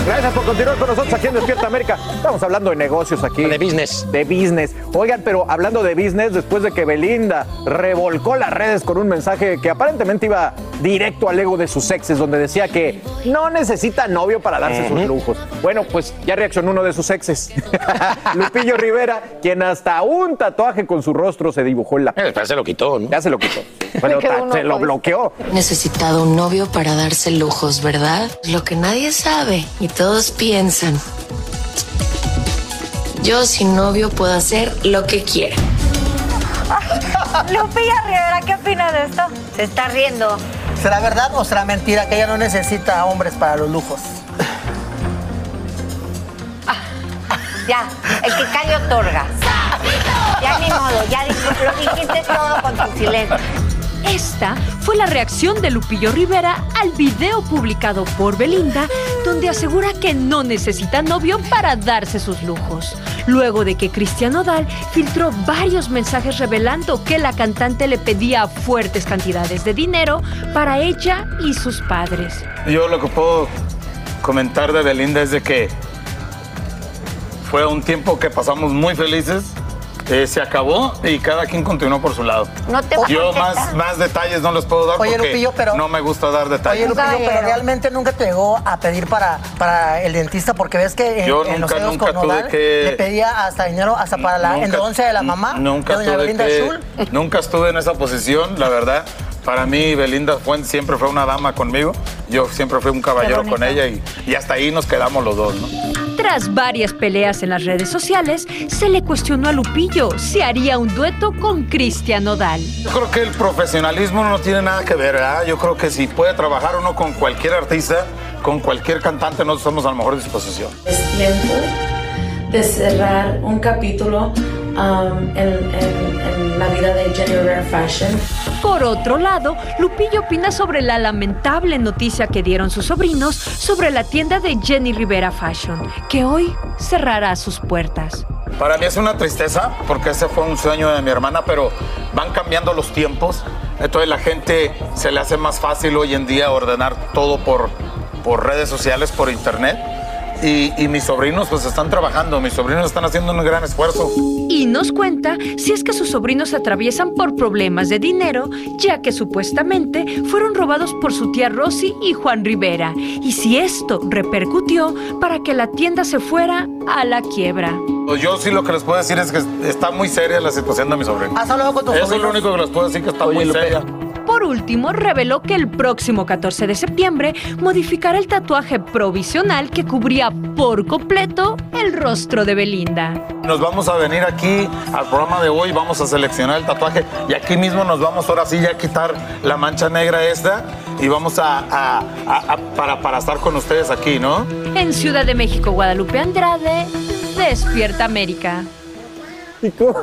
Gracias por continuar con nosotros aquí en Despierta América. Estamos hablando de negocios aquí. De business. De business. Oigan, pero hablando de business, después de que Belinda revolcó las redes con un mensaje que aparentemente iba directo al ego de sus exes, donde decía que no necesita novio para darse sus lujos. Bueno, pues ya reaccionó uno de sus exes, Lupillo Rivera, quien hasta un tatuaje con su rostro se dibujó en la... Ya se lo quitó, ¿no? Ya se lo quitó. Bueno, se lo bloqueó. Necesitado un novio para darse lujos, ¿verdad? Lo que nadie sabe y todos piensan. Yo sin novio puedo hacer lo que quiera. Lupilla Rivera, ¿qué opina de esto? Se está riendo. ¿Será verdad o será mentira que ella no necesita hombres para los lujos? Ya, el que cae otorga. Ya ni modo, ya lo dijiste todo con tu silencio. Esta fue la reacción de Lupillo Rivera al video publicado por Belinda, donde asegura que no necesita novio para darse sus lujos. Luego de que Cristian Nodal filtró varios mensajes revelando que la cantante le pedía fuertes cantidades de dinero para ella y sus padres. Yo lo que puedo comentar de Belinda es de que fue un tiempo que pasamos muy felices. eh, se acabó y cada quien continuó por su lado. No te Yo más, más detalles no les puedo dar Oye, porque Lupillo, pero- no me gusta dar Oye, detalles. Lupillo, pero realmente nunca te llegó a pedir para, para el dentista porque ves que en, Yo en los nunca, dedos nunca con tuve Nodal que- le pedía hasta dinero hasta para la Nunca- endodoncia de la mamá Nunca de doña tuve que- nunca estuve en esa posición, la verdad. Para mí, Belinda fue, siempre fue una dama conmigo. Yo siempre fui un caballero con ella y, y hasta ahí nos quedamos los dos, ¿no? Tras varias peleas en las redes sociales, se le cuestionó a Lupillo si haría un dueto con Cristian Nodal. Yo creo que el profesionalismo no tiene nada que ver, ¿verdad? Yo creo que si puede trabajar uno con cualquier artista, con cualquier cantante, nosotros estamos a la mejor disposición. Es tiempo de cerrar un capítulo um, en, en- en la vida de Jenny Rivera Fashion. Por otro lado, Lupillo opina sobre la lamentable noticia que dieron sus sobrinos sobre la tienda de Jenny Rivera Fashion, que hoy cerrará sus puertas. Para mí es una tristeza porque ese fue un sueño de mi hermana, pero van cambiando los tiempos. Entonces la gente se le hace más fácil hoy en día ordenar todo por, por redes sociales, por internet. Y, y mis sobrinos pues están trabajando, mis sobrinos están haciendo un gran esfuerzo. Y nos cuenta si es que sus sobrinos atraviesan por problemas de dinero, ya que supuestamente fueron robados por su tía Rosy y Juan Rivera, y si esto repercutió para que la tienda se fuera a la quiebra. Pues yo sí lo que les puedo decir es que está muy seria la situación de mis sobrinos. ¿Has hablado con tus Eso es lo sobrinos? único que les puedo decir que está muy seria. Por último, reveló que el próximo 14 de septiembre modificará el tatuaje provisional que cubría por completo el rostro de Belinda. Nos vamos a venir aquí al programa de hoy, vamos a seleccionar el tatuaje y aquí mismo nos vamos ahora sí ya a quitar la mancha negra esta y vamos a, a- para, para estar con ustedes aquí, ¿no? En Ciudad de México, Guadalupe Andrade, Despierta América. ¿Y cómo,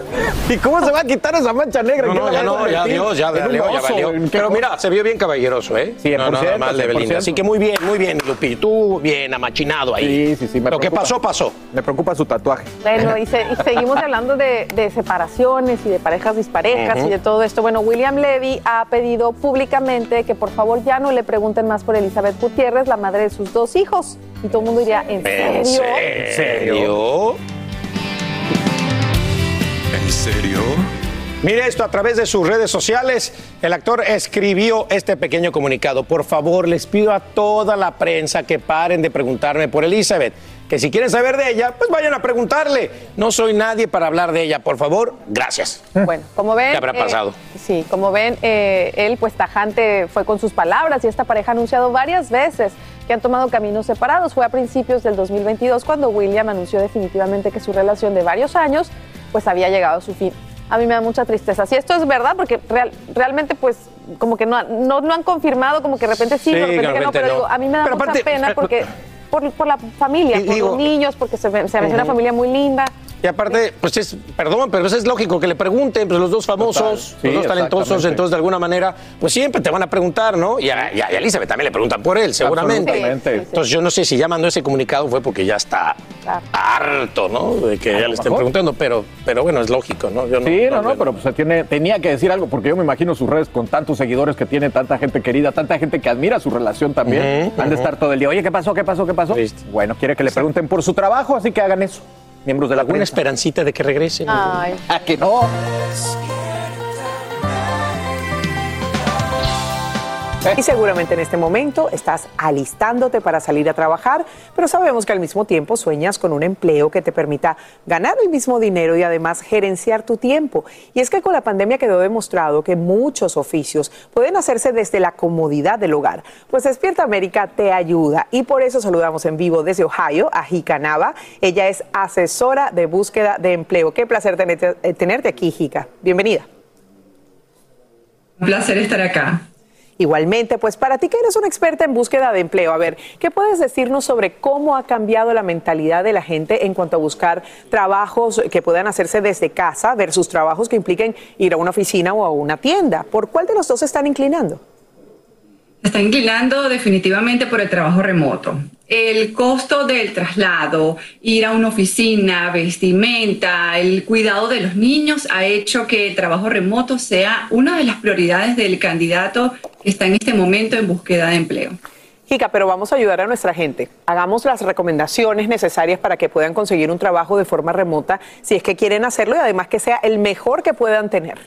y cómo se va a quitar esa mancha negra? No, ¿Qué no, ya no, ya? Dios, ya En valió, ya valió. ¿en Pero mira, se vio bien caballeroso, ¿eh? 100%, no, nada mal de Belinda. 100%. Así que muy bien, muy bien, Lupi. Tú bien amachinado ahí. Sí, sí, sí. me Lo que pasó, pasó. Me preocupa su tatuaje. Bueno, y, se- y seguimos hablando de, de separaciones y de parejas disparejas y de todo esto. Bueno, William Levy ha pedido públicamente que por favor ya no le pregunten más por Elizabeth Gutiérrez, la madre de sus dos hijos. Y todo el mundo diría, ¿en ¿En serio? serio? ¿En serio? Mire esto, a través de sus redes sociales, el actor escribió este pequeño comunicado. Por favor, les pido a toda la prensa que paren de preguntarme por Elizabeth. Que si quieren saber de ella, pues vayan a preguntarle. No soy nadie para hablar de ella. Por favor, gracias. Bueno, como ven. ¿Qué habrá eh, pasado? sí, como ven, eh, él pues tajante fue con sus palabras y esta pareja ha anunciado varias veces que han tomado caminos separados. Fue a principios del 2022 cuando William anunció definitivamente que su relación de varios años pues había llegado a su fin. A mí me da mucha tristeza. Si esto es verdad, porque real- realmente pues como que no, no, no han confirmado, como que de repente sí, Sí, de repente de no, pero no. digo, a mí me da Pero mucha aparte- pena porque por, por la familia, Y por digo- los niños, porque se, ve- se una familia muy linda. Y aparte, pues es, perdón, pero es lógico que le pregunten, pues los dos famosos. Sí, los dos talentosos, entonces de alguna manera, pues siempre te van a preguntar, ¿no? Y a, y a Elizabeth también le preguntan por él, seguramente. Entonces yo no sé si ya mandó ese comunicado fue porque ya está Claro. harto, ¿no? De que ya le estén preguntando, pero, pero bueno, es lógico, ¿no? Yo Sí, no, no, pero pues se tiene, tenía que decir algo, porque yo me imagino sus redes con tantos seguidores que tiene, tanta gente querida, tanta gente que admira su relación también. Ujú, Han de estar todo el día, oye, ¿qué pasó? ¿Qué pasó? ¿Qué pasó? Triste. Bueno, quiere que le pregunten por su trabajo, así que hagan eso. Miembros de la Alguna prensa. esperancita de que regrese. ¿no? Ay. ¿A que no? Y seguramente en este momento estás alistándote para salir a trabajar, pero sabemos que al mismo tiempo sueñas con un empleo que te permita ganar el mismo dinero y además gerenciar tu tiempo. Y es que con la pandemia quedó demostrado que muchos oficios pueden hacerse desde la comodidad del hogar. Pues Despierta América te ayuda y por eso saludamos en vivo desde Ohio a Jika Nava. Ella es asesora de búsqueda de empleo. Qué placer tenerte, eh, tenerte aquí, Jika. Bienvenida. Un placer estar acá. Igualmente, pues para ti que eres una experta en búsqueda de empleo, a ver, ¿qué puedes decirnos sobre cómo ha cambiado la mentalidad de la gente en cuanto a buscar trabajos que puedan hacerse desde casa versus trabajos que impliquen ir a una oficina o a una tienda? ¿Por cuál de los dos se están inclinando? Está inclinando definitivamente por el trabajo remoto. El costo del traslado, ir a una oficina, vestimenta, el cuidado de los niños ha hecho que el trabajo remoto sea una de las prioridades del candidato que está en este momento en búsqueda de empleo. Jica, pero vamos a ayudar a nuestra gente. Hagamos las recomendaciones necesarias para que puedan conseguir un trabajo de forma remota si es que quieren hacerlo y además que sea el mejor que puedan tener.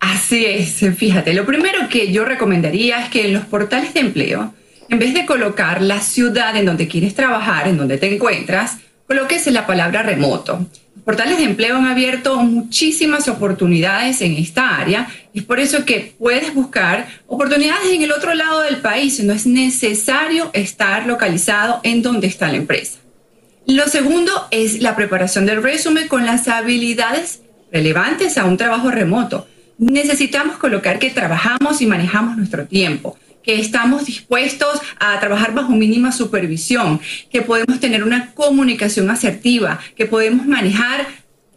Así es, fíjate, lo primero que yo recomendaría es que en los portales de empleo, en vez de colocar la ciudad en donde quieres trabajar, en donde te encuentras, coloques la palabra remoto. Los portales de empleo han abierto muchísimas oportunidades en esta área y es por eso que puedes buscar oportunidades en el otro lado del país. No es necesario estar localizado en donde está la empresa. Lo segundo es la preparación del resumen con las habilidades relevantes a un trabajo remoto. Necesitamos colocar que trabajamos y manejamos nuestro tiempo, que estamos dispuestos a trabajar bajo mínima supervisión, que podemos tener una comunicación asertiva, que podemos manejar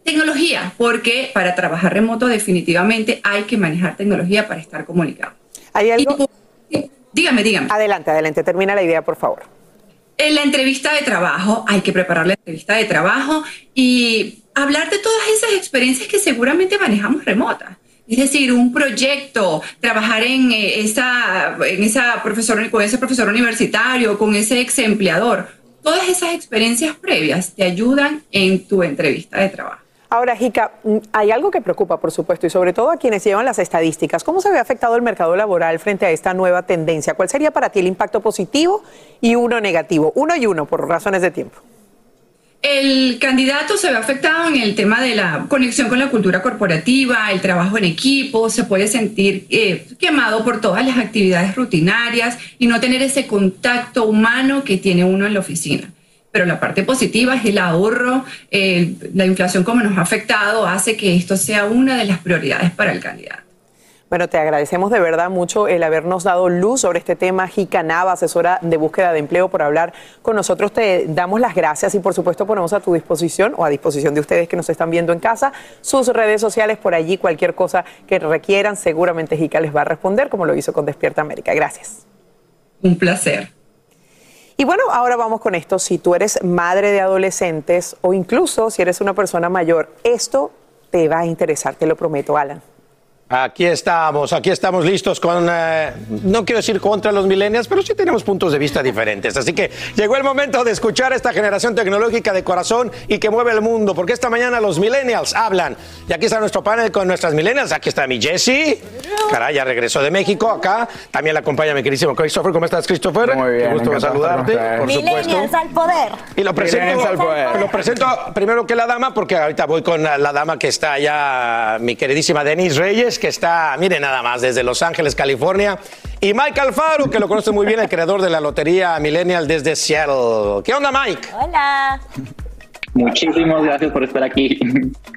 tecnología, porque para trabajar remoto definitivamente hay que manejar tecnología para estar comunicado. ¿Hay algo? Dígame, dígame. Adelante, adelante, termina la idea, por favor. En la entrevista de trabajo, hay que preparar la entrevista de trabajo y hablar de todas esas experiencias que seguramente manejamos remotas. Es decir, un proyecto, trabajar en eh, esa, en esa profesor, con ese profesor universitario, con ese ex empleador. Todas esas experiencias previas te ayudan en tu entrevista de trabajo. Ahora, Jica, mm, hay algo que preocupa, por supuesto, y sobre todo a quienes llevan las estadísticas. ¿Cómo se ve afectado el mercado laboral frente a esta nueva tendencia? ¿Cuál sería para ti el impacto positivo y uno negativo? Uno y uno, por razones de tiempo. El candidato se ve afectado en el tema de la conexión con la cultura corporativa, el trabajo en equipo, se puede sentir eh, quemado por todas las actividades rutinarias y no tener ese contacto humano que tiene uno en la oficina. Pero la parte positiva es el ahorro, eh, la inflación como nos ha afectado hace que esto sea una de las prioridades para el candidato. Bueno, te agradecemos de verdad mucho el habernos dado luz sobre este tema. Jica Nava, asesora de búsqueda de empleo, por hablar con nosotros. Te damos las gracias y por supuesto ponemos a tu disposición o a disposición de ustedes que nos están viendo en casa sus redes sociales por allí, cualquier cosa que requieran. Seguramente Jica les va a responder como lo hizo con Despierta América. Gracias. Un placer. Y bueno, ahora vamos con esto. Si tú eres madre de adolescentes o incluso si eres una persona mayor, esto te va a interesar, te lo prometo, Alan. Aquí estamos, aquí estamos listos con, eh, no quiero decir contra los millennials, pero sí tenemos puntos de vista diferentes. Así que llegó el momento de escuchar a esta generación tecnológica de corazón y que mueve el mundo, porque esta mañana los millennials hablan. Y aquí está nuestro panel con nuestras millennials. Aquí está mi Jessie. Caray, ya regresó de México acá. También la acompaña mi queridísimo Christopher. ¿Cómo estás, Christopher? Muy bien. Qué gusto saludarte, por Millennials supuesto. al poder. Y lo presento, al poder. lo presento primero que la dama, porque ahorita voy con la dama que está allá, mi queridísima Denise Reyes, que está, miren nada más, desde Los Ángeles, California. Y Mike Alfaro, que lo conoce muy bien, el creador de la lotería Millennial desde Seattle. ¿Qué onda, Mike? Hola. Muchísimas gracias por estar aquí.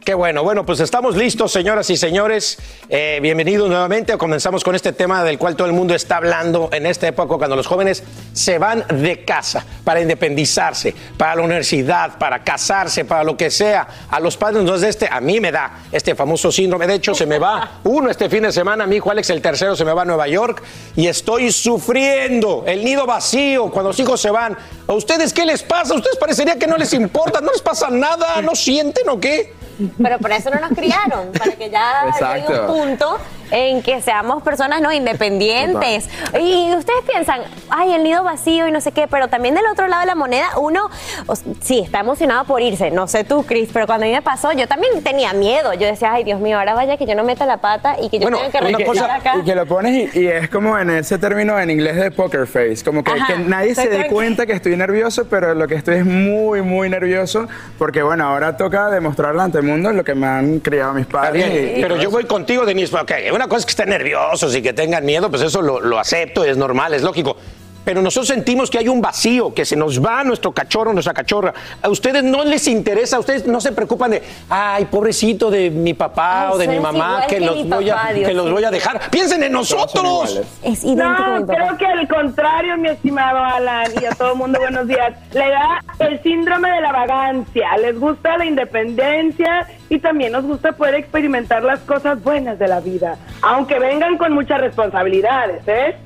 Qué bueno. Bueno, pues estamos listos, señoras y señores. Eh, bienvenidos nuevamente. Comenzamos con este tema del cual todo el mundo está hablando en esta época, cuando los jóvenes se van de casa para independizarse, para la universidad, para casarse, para lo que sea. A los padres no es de este, a mí me da este famoso síndrome. De hecho, se me va uno este fin de semana. Mi hijo Alex, el tercero, se me va a Nueva York y estoy sufriendo. El nido vacío cuando los hijos se van. ¿A ustedes qué les pasa? ¿A ustedes parecería que no les importa? ¿No les pasa nada? ¿No sienten o qué? Pero por eso no nos criaron, para que ya llegue un punto en que seamos personas no independientes. Y ustedes piensan, ay, el nido vacío y no sé qué, pero también del otro lado de la moneda, uno o- sí está emocionado por irse. No sé tú, Cris, pero cuando a mí me pasó, yo también tenía miedo. Yo decía, ay, Dios mío, ahora vaya que yo no meta la pata y que yo tenga que regresar acá. Y que lo pones y, y es como en ese término en inglés de poker face, como que, Ajá, que nadie se dé cuenta que estoy nervioso, pero lo que estoy es muy, muy nervioso, porque bueno, ahora toca demostrarle ante el mundo lo que me han criado mis padres. y- y pero yo eso. voy contigo, Denise. Ok, una cosa es que estén nerviosos y que tengan miedo, pues eso lo, lo acepto, es normal, es lógico. Pero nosotros sentimos que hay un vacío, que se nos va nuestro cachorro, nuestra cachorra. A ustedes no les interesa, a ustedes no se preocupan de, ay, pobrecito de mi papá Ay, o de mi mamá, que, que los mi voy a, que los voy a dejar. Piensen en nosotros. Es idéntico a mi No, papá. creo que al contrario, mi estimado Alan, y a todo el mundo buenos días. Le da el síndrome de la vagancia. Les gusta la independencia y también nos gusta poder experimentar las cosas buenas de la vida, aunque vengan con muchas responsabilidades, ¿eh?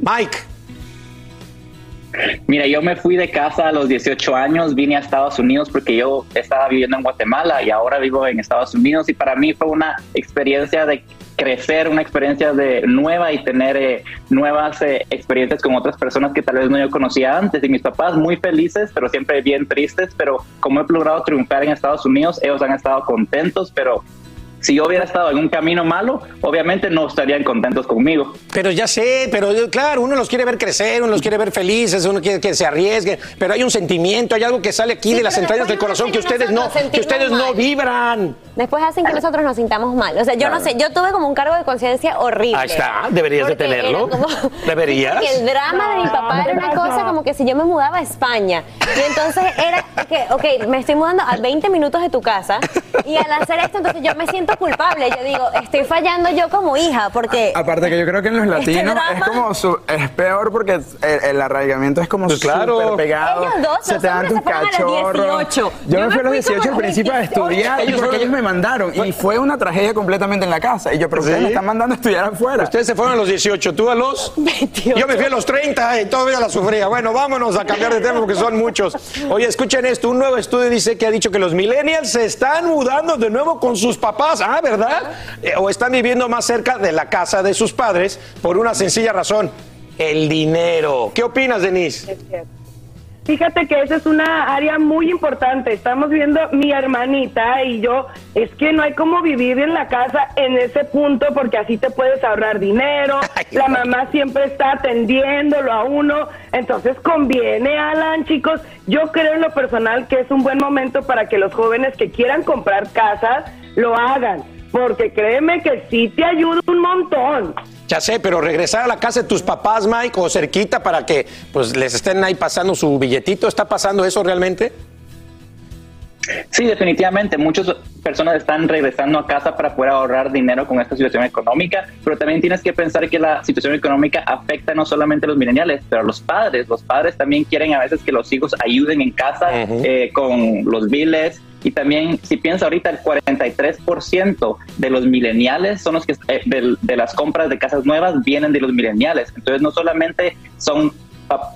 Mike. Mira, yo me fui de casa a los 18 años, vine a Estados Unidos porque yo estaba viviendo en Guatemala y ahora vivo en Estados Unidos y para mí fue una experiencia de crecer, una experiencia de nueva y tener eh, nuevas eh, experiencias con otras personas que tal vez no yo conocía antes y mis papás muy felices, pero siempre bien tristes, pero como he logrado triunfar en Estados Unidos, ellos han estado contentos, pero si yo hubiera estado en un camino malo, obviamente no estarían contentos conmigo. Pero ya sé, pero eh, claro, uno los quiere ver crecer, uno los quiere ver felices, uno quiere que se arriesguen, pero hay un sentimiento, hay algo que sale aquí Sí, de las entrañas del corazón que que ustedes no, que ustedes no mal. vibran. Después hacen que nosotros nos sintamos mal. O sea, yo no Claro. sé, yo tuve como un cargo de conciencia horrible. Ahí está, deberías de tenerlo. como- Deberías. El drama de mi papá era una cosa como que si yo me mudaba a España. Y entonces era que, ok, me estoy mudando a 20 minutos de tu casa. Y al hacer esto, entonces yo me siento culpable. Yo digo, estoy fallando yo como hija, porque. Aparte que yo creo que en los Este latinos es como su- es peor porque el, el arraigamiento es como Pues claro. súper pegado. Ellos dos, se los te dan tus cachorros. 18. Yo, Yo me fui a los fui como 18 al principio a 18. estudiar Ellos porque ellos me mandaron y fue una tragedia completamente en la casa. Y yo, pero ustedes ¿Sí? me están mandando a estudiar afuera. Ustedes se fueron a los 18, tú a los 28. Yo me fui a los 30 y todavía la sufría. Bueno, vámonos a cambiar de tema porque son muchos. Oye, escuchen esto, un nuevo estudio dice que ha dicho que los millennials se están mudando de nuevo con sus papás. Ah, ¿verdad? Eh, o están viviendo más cerca de la casa de sus padres por una sencilla razón, el dinero. ¿Qué opinas, Denise? Fíjate que esa es una área muy importante. Estamos viendo mi hermanita y yo, es que no hay como vivir en la casa en ese punto porque así te puedes ahorrar dinero. La mamá siempre está atendiéndolo a uno. Entonces conviene, Alan, chicos. Yo creo en lo personal que es un buen momento para que los jóvenes que quieran comprar casas lo hagan. Porque créeme que sí te ayuda un montón. Ya sé, pero regresar a la casa de tus papás, Mike, o cerquita para que pues les estén ahí pasando su billetito, ¿está pasando eso realmente? Sí, definitivamente. Muchas personas están regresando a casa para poder ahorrar dinero con esta situación económica, pero también tienes que pensar que la situación económica afecta no solamente a los millennials, pero a los padres. Los padres también quieren a veces que los hijos ayuden en casa eh, con los biles. Y también, si piensa ahorita, el 43% de los millennials son los que, eh, de, las compras de casas nuevas vienen de los millennials. Entonces, no solamente son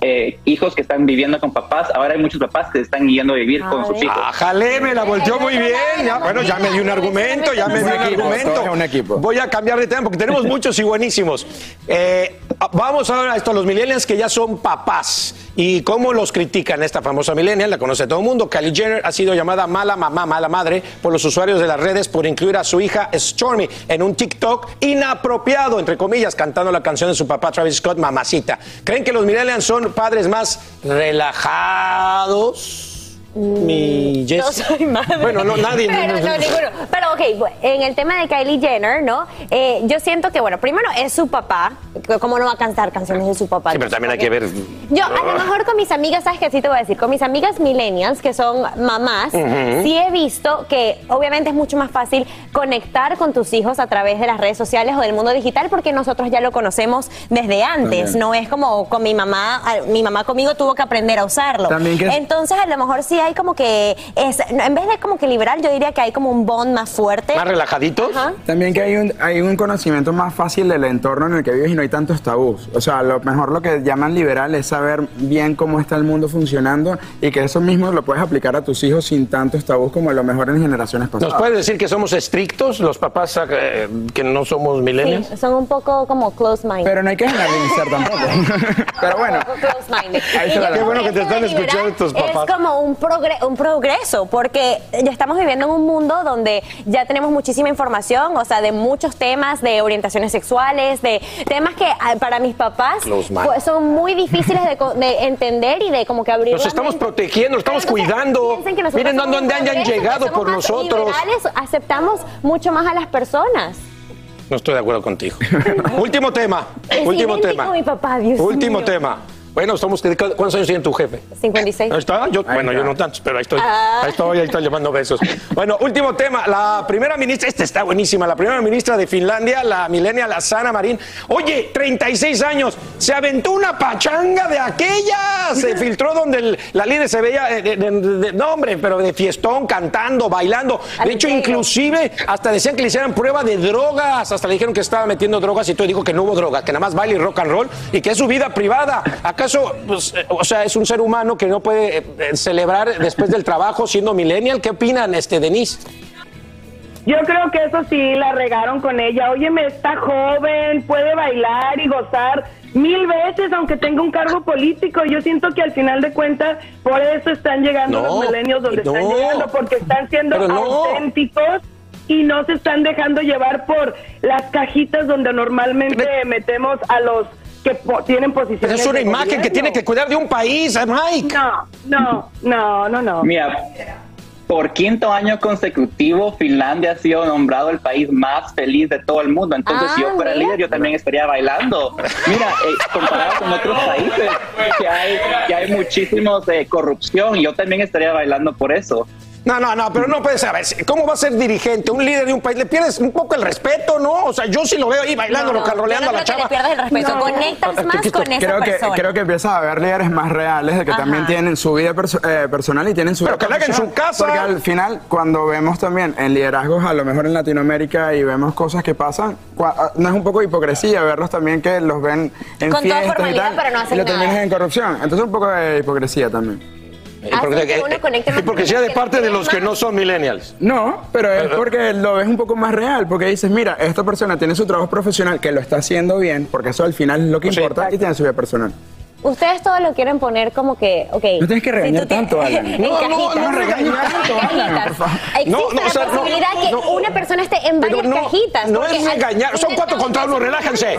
eh, hijos que están viviendo con papás, ahora hay muchos papás que están yendo a vivir con sus hijos. Ájale, me la volteó muy bien. Ya, bueno, ya me dio un argumento, ya me dio un argumento. un equipo. Voy a cambiar de tema porque tenemos muchos y buenísimos. Eh, vamos ahora a esto, los millennials que ya son papás. ¿Y cómo los critican esta famosa millennial? La conoce todo el mundo. Kylie Jenner ha sido llamada mala mamá, mala madre por los usuarios de las redes por incluir a su hija Stormy en un TikTok inapropiado, entre comillas, cantando la canción de su papá Travis Scott, Mamacita. ¿Creen que los millennials son padres más relajados? Mi No Jess. soy madre. Bueno, no, nadie. Pero, no, ninguno. Pero, ok, en el tema de Kylie Jenner, ¿no? Eh, yo siento que, bueno, primero es su papá. ¿Cómo no va a cantar canciones de su papá? Sí, pero también hay que ver. Yo, a lo mejor con mis amigas, ¿sabes qué sí te voy a decir? Con mis amigas millennials, que son mamás, sí he visto que obviamente es mucho más fácil conectar con tus hijos a través de las redes sociales o del mundo digital porque nosotros ya lo conocemos desde antes. No es como con mi mamá, mi mamá conmigo tuvo que aprender a usarlo. También que es- Entonces, a lo mejor sí hay como que, es, en vez de como que liberal, yo diría que hay como un bond más fuerte. ¿Más relajaditos? Ajá. También que hay un, hay un conocimiento más fácil del entorno en el que vives y no hay tantos tabús. O sea, lo mejor lo que llaman liberal es saber bien cómo está el mundo funcionando y que eso mismo lo puedes aplicar a tus hijos sin tantos tabús como a lo mejor en generaciones pasadas. ¿Nos puedes decir que somos estrictos los papás eh, que no somos millennials? Sí, son un poco como close minded. Pero no hay que generalizar tampoco. Pero bueno. Close-minded. Qué bueno que te están escuchando tus papás. Es como un, progre- un progreso, porque ya estamos viviendo en un mundo donde ya tenemos muchísima información, o sea, de muchos temas, de orientaciones sexuales, de temas que ah, para mis papás pues, son muy difíciles de, entender y de como que abrir Los la estamos mente. protegiendo, los estamos Entonces, cuidando. piensen que Miren dónde hayan progreso, que llegado por nosotros. liberales, aceptamos mucho más a las personas. No estoy de acuerdo contigo. Último tema. Es Último tema. a mi papá, Dios Último mío. tema. Bueno, estamos, ¿cuántos años tiene tu jefe? 56. Ahí está, yo, bueno, yo no tantos, pero ahí estoy. Ah. Ahí estoy, ahí estoy llevando besos. Bueno, último tema. La primera ministra, esta está buenísima, la primera ministra de Finlandia, la millennial Sana Marín. Oye, 36 años, se aventó una pachanga de aquella. Se filtró donde el- la líder se veía, eh, de, de- de- no hombre, pero de fiestón, cantando, bailando. De hecho, inclusive, hasta decían que le hicieran prueba de drogas. Hasta le dijeron que estaba metiendo drogas y todo dijo que no hubo drogas, que nada más baile y rock and roll y que es su vida privada. ¿Acaso, pues, eh, o sea, es un ser humano que no puede eh, eh, celebrar después del trabajo siendo millennial? ¿Qué opinan, este, Denise? Yo creo que eso sí la regaron con ella. Óyeme, está joven, puede bailar y gozar mil veces, aunque tenga un cargo político. Yo siento que al final de cuentas, por eso están llegando No, los milenios donde no. están llegando, porque están siendo auténticos y no se están dejando llevar por las cajitas donde normalmente metemos a los que po- tienen posiciones. Pero es una de imagen que tiene que cuidar de un país, eh, Mike. No, no, no, no, no. Mira, por quinto año consecutivo, Finlandia ha sido nombrado el país más feliz de todo el mundo. Entonces, Ah, si yo fuera mira. líder, yo también estaría bailando. Mira, eh, comparado con otros países que hay, que hay muchísimos de corrupción, yo también estaría bailando por eso. No, no, no, pero no puede ser. A ver, ¿cómo va a ser dirigente, un líder de un país? Le pierdes un poco el respeto, ¿no? O sea, yo sí lo veo ahí bailando, No, a la chava. le pierdas el respeto. No. Conectas más con esa creo que, persona. creo que empiezas a ver líderes más reales, de que Ajá. también tienen su vida perso- eh, personal y tienen su Pero vida que la hagan en su casa. Porque al final, cuando vemos también en liderazgos, a lo mejor en Latinoamérica, y vemos cosas que pasan, ah, no es un poco de hipocresía verlos también que los ven en Con toda fiestas y formalidad, tal, pero no y hacen lo terminan nada. en corrupción. Entonces un poco de hipocresía también. Y porque, que uno conecte más y porque con sea de parte de los que no son millennials. No, pero es porque lo ves un poco más real, porque dices, mira, esta persona tiene su trabajo profesional que lo está haciendo bien, porque eso al final es lo que importa, y tiene su vida personal. Ustedes todo lo quieren poner como que, ok. No tienes que regañar tanto, Alan. No, no, cajitas. no regañes tanto, Alan, cajitas. por favor. Existe No, no, o sea, la no, posibilidad que no. una persona esté en varias no, cajitas. no es al engañar, son cuatro contra uno, relájense.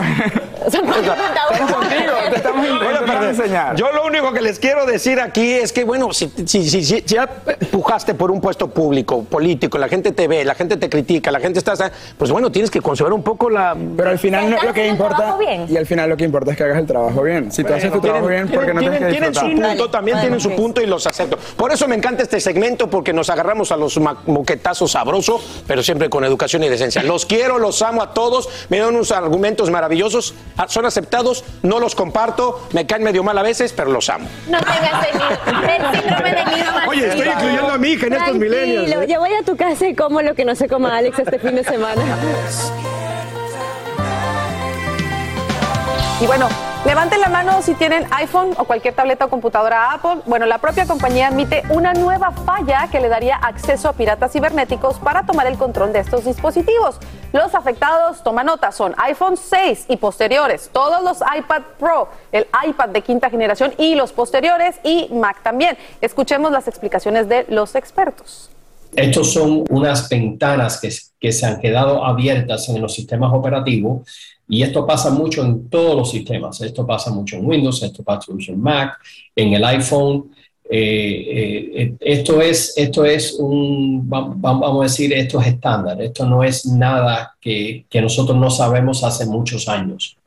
Son cuatro contra uno. estamos a intentando perder. enseñar. Yo lo único que les quiero decir aquí es que, bueno, si, si, si, ya pujaste por un puesto público, político, la gente te ve, la gente te critica, la gente está... Pues bueno, tienes que conservar un poco la... Pero al final no- lo que importa, y al final lo que importa es que hagas el trabajo bien. Si tú haces tu trabajo bien, ¿por qué no tienes tienen, su punto, también tienen su punto y los acepto. Por eso me encanta este segmento, porque nos agarramos a los moquetazos sabroso, pero siempre con educación y decencia. Los quiero, los amo a todos, me dan unos argumentos maravillosos, ah, son aceptados, no los comparto, me caen medio mal a veces, pero los amo. No tengas el, el síndrome vacío. Oye, estoy incluyendo a mi hija en estos millennials, ¿eh? Yo voy a tu casa y como lo que no se coma Alex este fin de semana. Y bueno, levanten la mano si tienen iPhone o cualquier tableta o computadora Apple. Bueno, la propia compañía admite una nueva falla que le daría acceso a piratas cibernéticos para tomar el control de estos dispositivos. Los afectados, toma nota, son iPhone 6 y posteriores, todos los iPad Pro, el iPad de quinta generación y los posteriores y Mac también. Escuchemos las explicaciones de los expertos. Estos son unas ventanas que, que se han quedado abiertas en los sistemas operativos y esto pasa mucho en todos los sistemas. Esto pasa mucho en Windows, esto pasa mucho en Mac, en el iPhone. Eh, eh, eh, esto es, esto es un, va- va- vamos a decir, esto es estándar. Esto no es nada que, que nosotros no sabemos hace muchos años.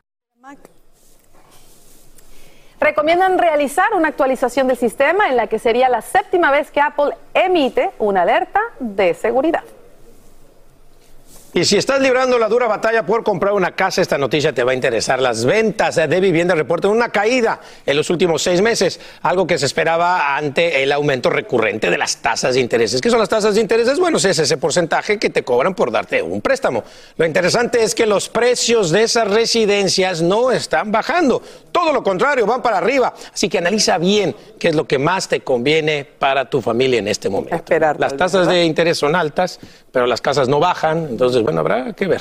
Recomiendan realizar una actualización del sistema en la que sería la séptima vez que Apple emite una alerta de seguridad. Y si estás librando la dura batalla por comprar una casa, esta noticia te va a interesar. Las ventas de vivienda reportan una caída en los últimos seis meses, algo que se esperaba ante el aumento recurrente de las tasas de intereses. ¿Qué son las tasas de intereses? Bueno, es ese porcentaje que te cobran por darte un préstamo. Lo interesante es que los precios de esas residencias no están bajando. Todo lo contrario, van para arriba. Así que analiza bien qué es lo que más te conviene para tu familia en este momento. Las tasas de interés son altas, pero las casas no bajan. Entonces, bueno, habrá que ver.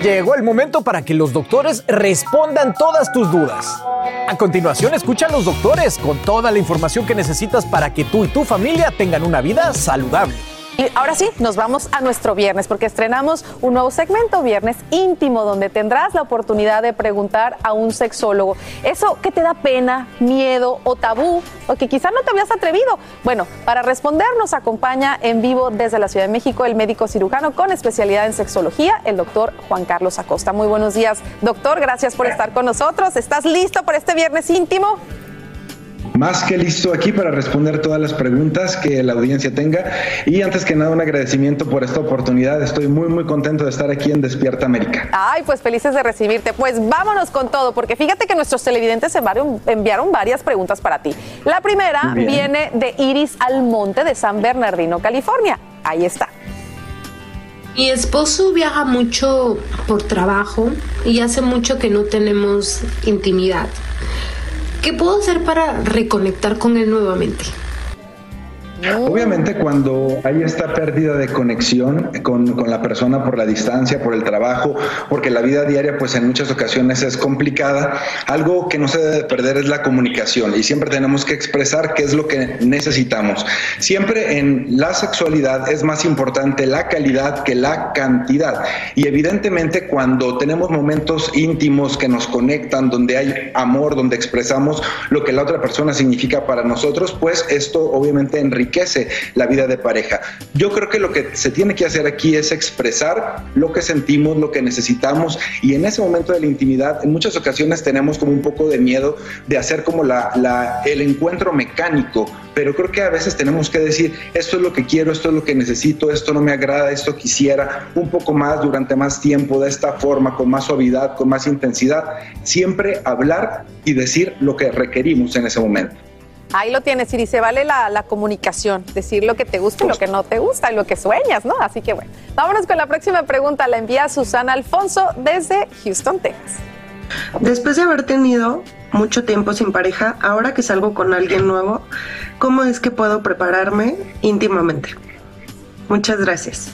Llegó el momento para que los doctores respondan todas tus dudas. A continuación, escucha a los doctores con toda la información que necesitas para que tú y tu familia tengan una vida saludable. Y ahora sí, nos vamos a nuestro viernes porque estrenamos un nuevo segmento, Viernes Íntimo, donde tendrás la oportunidad de preguntar a un sexólogo. Eso que te da pena, miedo o tabú, o que quizá no te habías atrevido. Bueno, para responder nos acompaña en vivo desde la Ciudad de México el médico cirujano con especialidad en sexología, el doctor Juan Carlos Acosta. Muy buenos días, doctor. Gracias por estar con nosotros. ¿Estás listo para este Viernes Íntimo? Más que listo aquí para responder todas las preguntas que la audiencia tenga. Y antes que nada, un agradecimiento por esta oportunidad. Estoy muy, muy contento de estar aquí en Despierta América. Ay, pues felices de recibirte. Pues vámonos con todo, porque fíjate que nuestros televidentes enviaron, varias preguntas para ti. La primera Bien. viene de Iris Almonte de San Bernardino, California. Ahí está. Mi esposo viaja mucho por trabajo y hace mucho que no tenemos intimidad. ¿Qué puedo hacer para reconectar con él nuevamente? Obviamente cuando hay esta pérdida de conexión con, con la persona por la distancia, por el trabajo, porque la vida diaria pues en muchas ocasiones es complicada, algo que no se debe de perder es la comunicación y siempre tenemos que expresar qué es lo que necesitamos. Siempre en la sexualidad es más importante la calidad que la cantidad y evidentemente cuando tenemos momentos íntimos que nos conectan, donde hay amor, donde expresamos lo que la otra persona significa para nosotros, pues esto obviamente enriquece la vida de pareja. Yo creo que lo que se tiene que hacer aquí es expresar lo que sentimos, lo que necesitamos y en ese momento de la intimidad, en muchas ocasiones tenemos como un poco de miedo de hacer como la, la- el encuentro mecánico, pero creo que a veces tenemos que decir, esto es lo que quiero, esto es lo que necesito, esto no me agrada, esto quisiera, un poco más durante más tiempo, de esta forma, con más suavidad, con más intensidad, siempre hablar y decir lo que requerimos en ese momento. Ahí lo tienes, Iris. Se vale la, la comunicación, decir lo que te gusta y lo que no te gusta y lo que sueñas, ¿no? Así que bueno, vámonos con la próxima pregunta. La envía Susana Alfonso desde Houston, Texas. Después de haber tenido mucho tiempo sin pareja, ahora que salgo con alguien nuevo, ¿cómo es que puedo prepararme íntimamente? Muchas gracias.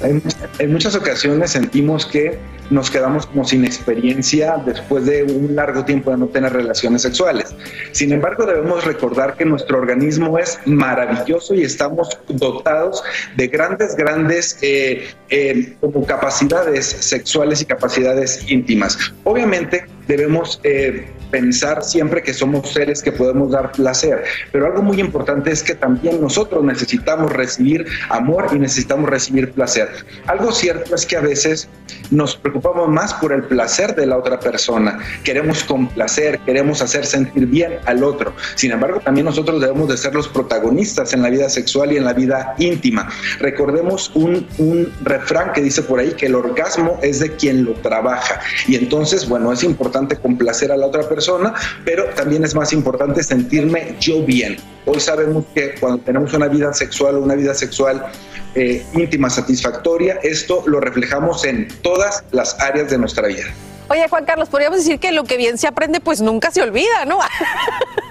En, en muchas ocasiones sentimos que nos quedamos como sin experiencia después de un largo tiempo de no tener relaciones sexuales. Sin embargo, debemos recordar que nuestro organismo es maravilloso y estamos dotados de grandes, grandes eh, eh, como capacidades sexuales y capacidades íntimas. Obviamente debemos eh, pensar siempre que somos seres que podemos dar placer, pero algo muy importante es que también nosotros necesitamos recibir amor y necesitamos recibir placer. Algo cierto es que a veces nos preocupamos más por el placer de la otra persona, queremos complacer, queremos hacer sentir bien al otro. Sin embargo, también nosotros debemos de ser los protagonistas en la vida sexual y en la vida íntima. Recordemos un, un refrán que dice por ahí que el orgasmo es de quien lo trabaja. Y entonces, bueno, es importante complacer a la otra persona, pero también es más importante sentirme yo bien. Hoy sabemos que cuando tenemos una vida sexual o una vida sexual eh, íntima, satisfactoria, esto lo reflejamos en todas las áreas de nuestra vida. Oye, Juan Carlos, podríamos decir que lo que bien se aprende, pues nunca se olvida, ¿no?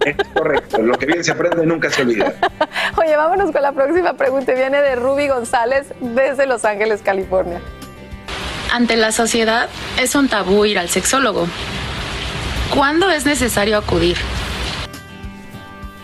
Es correcto, lo que bien se aprende nunca se olvida. Oye, vámonos con la próxima pregunta. Viene de Ruby González desde Los Ángeles, California. Ante la sociedad es un tabú ir al sexólogo. ¿Cuándo es necesario acudir?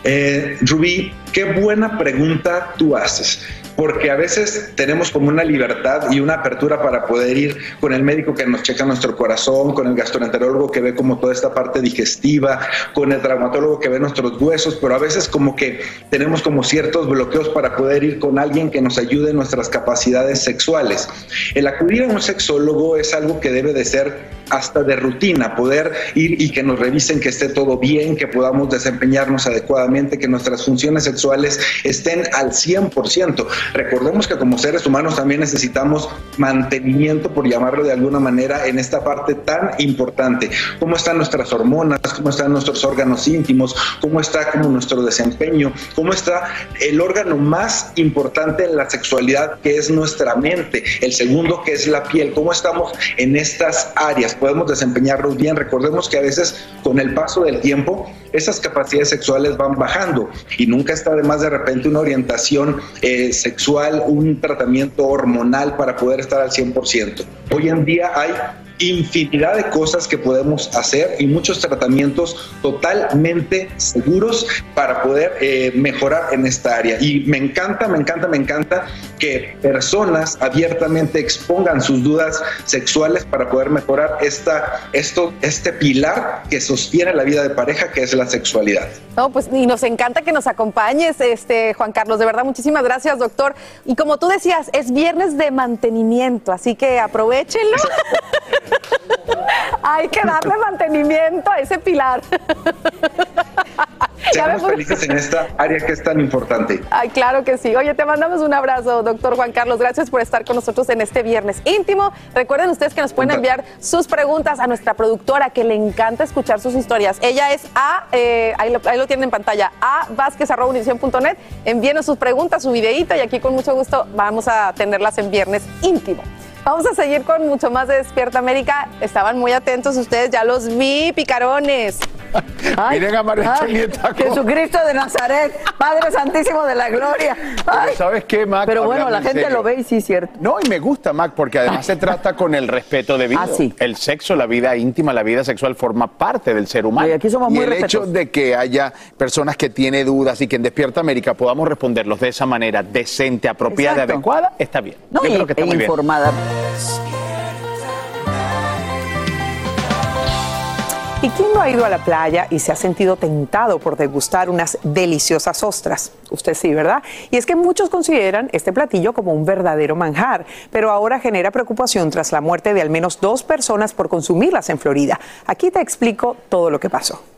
Eh, Rubí, qué buena pregunta tú haces porque a veces tenemos como una libertad y una apertura para poder ir con el médico que nos checa nuestro corazón, con el gastroenterólogo que ve como toda esta parte digestiva, con el traumatólogo que ve nuestros huesos, pero a veces como que tenemos como ciertos bloqueos para poder ir con alguien que nos ayude en nuestras capacidades sexuales. El acudir a un sexólogo es algo que debe de ser hasta de rutina, poder ir y que nos revisen que esté todo bien, que podamos desempeñarnos adecuadamente, que nuestras funciones sexuales estén al 100%. Recordemos que como seres humanos también necesitamos mantenimiento, por llamarlo de alguna manera, en esta parte tan importante. ¿Cómo están nuestras hormonas? ¿Cómo están nuestros órganos íntimos? ¿Cómo está como nuestro desempeño? ¿Cómo está el órgano más importante en la sexualidad, que es nuestra mente? El segundo, que es la piel. ¿Cómo estamos en estas áreas? ¿Podemos desempeñarnos bien? Recordemos que a veces con el paso del tiempo, esas capacidades sexuales van bajando y nunca está de más de repente una orientación eh, sexual, un tratamiento hormonal para poder estar al 100%. Hoy en día hay infinidad de cosas que podemos hacer y muchos tratamientos totalmente seguros para poder eh, mejorar en esta área. Y me encanta, me encanta, me encanta que personas abiertamente expongan sus dudas sexuales para poder mejorar esta, esto, este pilar que sostiene la vida de pareja, que es la sexualidad. No, pues y nos encanta que nos acompañes, este Juan Carlos. De verdad, muchísimas gracias, doctor. Y como tú decías, es viernes de mantenimiento, así que aprovechenlo. Hay que darle mantenimiento a ese pilar. Seamos felices en esta área que es tan importante. Ay, claro que sí. Oye, te mandamos un abrazo, doctor Juan Carlos. Gracias por estar con nosotros en este viernes íntimo. Recuerden ustedes que nos pueden enviar sus preguntas a nuestra productora, que le encanta escuchar sus historias. Ella es A, eh, ahí, lo, ahí, lo, tienen en pantalla, a vázquez.unición.net. Envíenos sus preguntas, su videíto y aquí con mucho gusto vamos a tenerlas en viernes íntimo. Vamos a seguir con mucho más de Despierta América. Estaban muy atentos ustedes, ya los vi, picarones. Ay, Miren a María Antonieta. Jesucristo de Nazaret, Padre Santísimo de la Gloria. ¿Sabes qué, Mac? Pero bueno, la gente lo ve y sí es cierto. No, y me gusta, Mac, porque además se trata con el respeto debido. Ah, sí. El sexo, la vida íntima, la vida sexual forma parte del ser humano. Y aquí somos y muy el hecho de que haya personas que tienen dudas y que en Despierta América podamos responderlos de esa manera decente, apropiada, Exacto. adecuada, está bien. No, Yo y, creo que está e muy bien. ¿Y quién no ha ido a la playa y se ha sentido tentado por degustar unas deliciosas ostras? Usted sí, ¿verdad? Y es que muchos consideran este platillo como un verdadero manjar, pero ahora genera preocupación tras la muerte de al menos dos personas por consumirlas en Florida. Aquí te explico todo lo que pasó.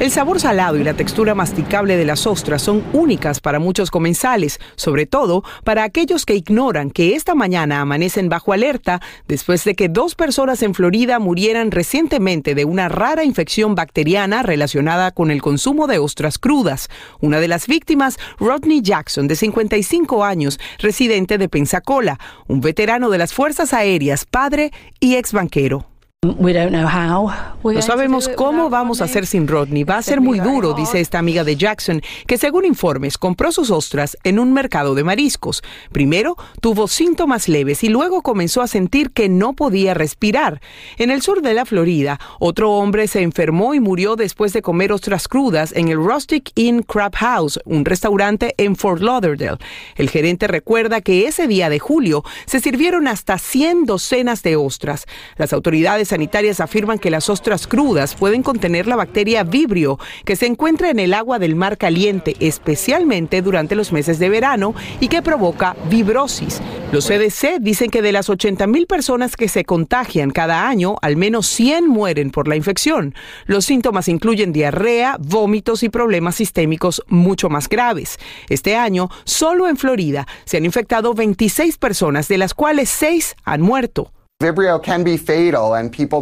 El sabor salado y la textura masticable de las ostras son únicas para muchos comensales, sobre todo para aquellos que ignoran que esta mañana amanecen bajo alerta después de que dos personas en Florida murieran recientemente de una rara infección bacteriana relacionada con el consumo de ostras crudas. Una de las víctimas, Rodney Jackson, de 55 años, residente de Pensacola, un veterano de las Fuerzas Aéreas, padre y ex banquero. No sabemos cómo vamos a hacer sin Rodney. Va a ser muy duro, dice esta amiga de Jackson, que según informes compró sus ostras en un mercado de mariscos. Primero tuvo síntomas leves y luego comenzó a sentir que no podía respirar. En el sur de la Florida, otro hombre se enfermó y murió después de comer ostras crudas en el Rustic Inn Crab House, un restaurante en Fort Lauderdale. El gerente recuerda que ese día de julio se sirvieron hasta 100 docenas de ostras. Las autoridades sanitarias afirman que las ostras crudas pueden contener la bacteria Vibrio, que se encuentra en el agua del mar caliente, especialmente durante los meses de verano, y que provoca vibrosis. Los CDC dicen que de las 80 mil personas que se contagian cada año, al menos 100 mueren por la infección. Los síntomas incluyen diarrea, vómitos y problemas sistémicos mucho más graves. Este año, solo en Florida, se han infectado 26 personas, de las cuales 6 han muerto.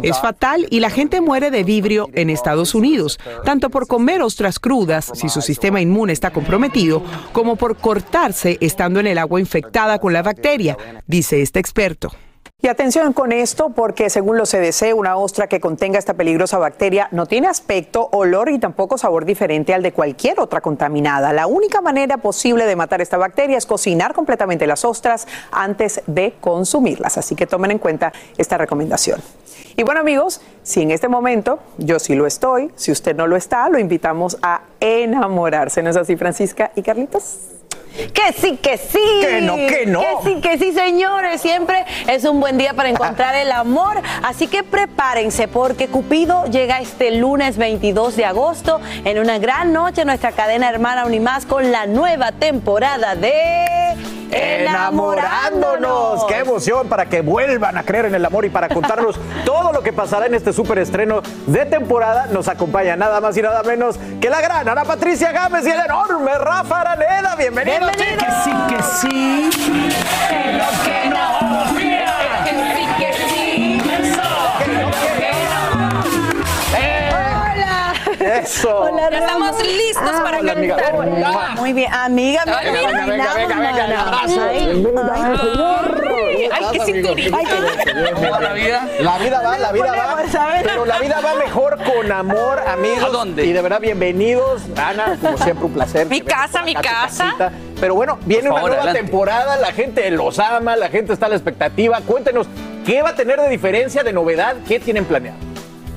Es fatal y la gente muere de vibrio en Estados Unidos, tanto por comer ostras crudas, si su sistema inmune está comprometido, como por cortarse estando en el agua infectada con la bacteria, dice este experto. Y atención con esto porque según los CDC, una ostra que contenga esta peligrosa bacteria no tiene aspecto, olor y tampoco sabor diferente al de cualquier otra contaminada. La única manera posible de matar esta bacteria es cocinar completamente las ostras antes de consumirlas. Así que tomen en cuenta esta recomendación. Y bueno amigos, si en este momento yo sí lo estoy, si usted no lo está, lo invitamos a enamorarse. ¿No es así Francisca y Carlitos? Que sí, que sí. Que no, que no. Que sí, que sí, señores. Siempre es un buen día para encontrar el amor. Así que prepárense porque Cupido llega este lunes 22 de agosto en una gran noche nuestra cadena hermana Unimás con la nueva temporada de Enamorándonos. ¡Qué emoción para que vuelvan a creer en el amor y para contarnos todo lo que pasará en este súper estreno de temporada! Nos acompaña nada más y nada menos que la gran Ana Patricia Gámez y el enorme Rafa Araneda. Bienvenidos, Chicos. sí, que sí. Que no, que no. Que sí, que sí. Hola. Eso. Hola, Ya estamos listos Ah, para hola, cantar. Mua. Muy bien, amiga. Ay, mira, venga, venga, venga, venga, venga, nada, abrazo. Ay, ay, Ay, qué cinturita. La vida? La vida va, la vida va. Pero la vida va mejor con amor, amigos. ¿A dónde? Y de verdad, bienvenidos. Ana, como siempre, un placer. Mi que casa, mi casa. Pero bueno, viene una nueva adelante. temporada, la gente los ama, la gente está a la expectativa. Cuéntenos, ¿qué va a tener de diferencia, de novedad? ¿Qué tienen planeado?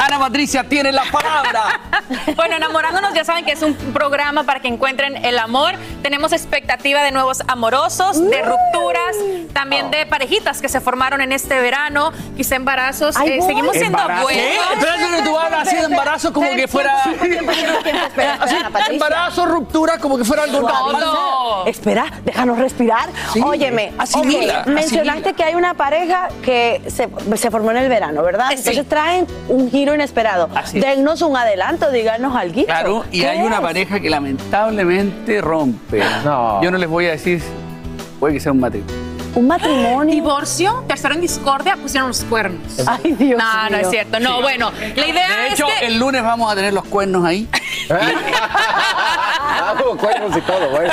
Ana Patricia tiene la palabra. bueno, enamorándonos ya saben que es un programa para que encuentren el amor. Tenemos expectativa de nuevos amorosos, de rupturas, también de parejitas que se formaron en este verano, quizá embarazos. Ay, Eh, voy. seguimos siendo ¿Embarazo? buenos. Espérate que tú hablas así de embarazo como que fuera. Así, embarazo, ruptura, como que fuera algo normal. Espera, déjanos respirar. Óyeme, asimila, ok, mencionaste que hay una pareja que se, se formó en el verano, ¿verdad? Sí. Entonces traen un giro inesperado. Así es. Dennos un adelanto, díganos algo. Claro, y ¿Qué hay una pareja que lamentablemente rompe. No. Yo no les voy a decir, puede que sea un matrimonio. Un matrimonio. Divorcio, tercero en discordia, pusieron los cuernos. Ay, Dios No, no mío. es cierto. No, bueno, la idea De es hecho, que... el lunes vamos a tener los cuernos ahí. Ah, como cuernos y todo, güey.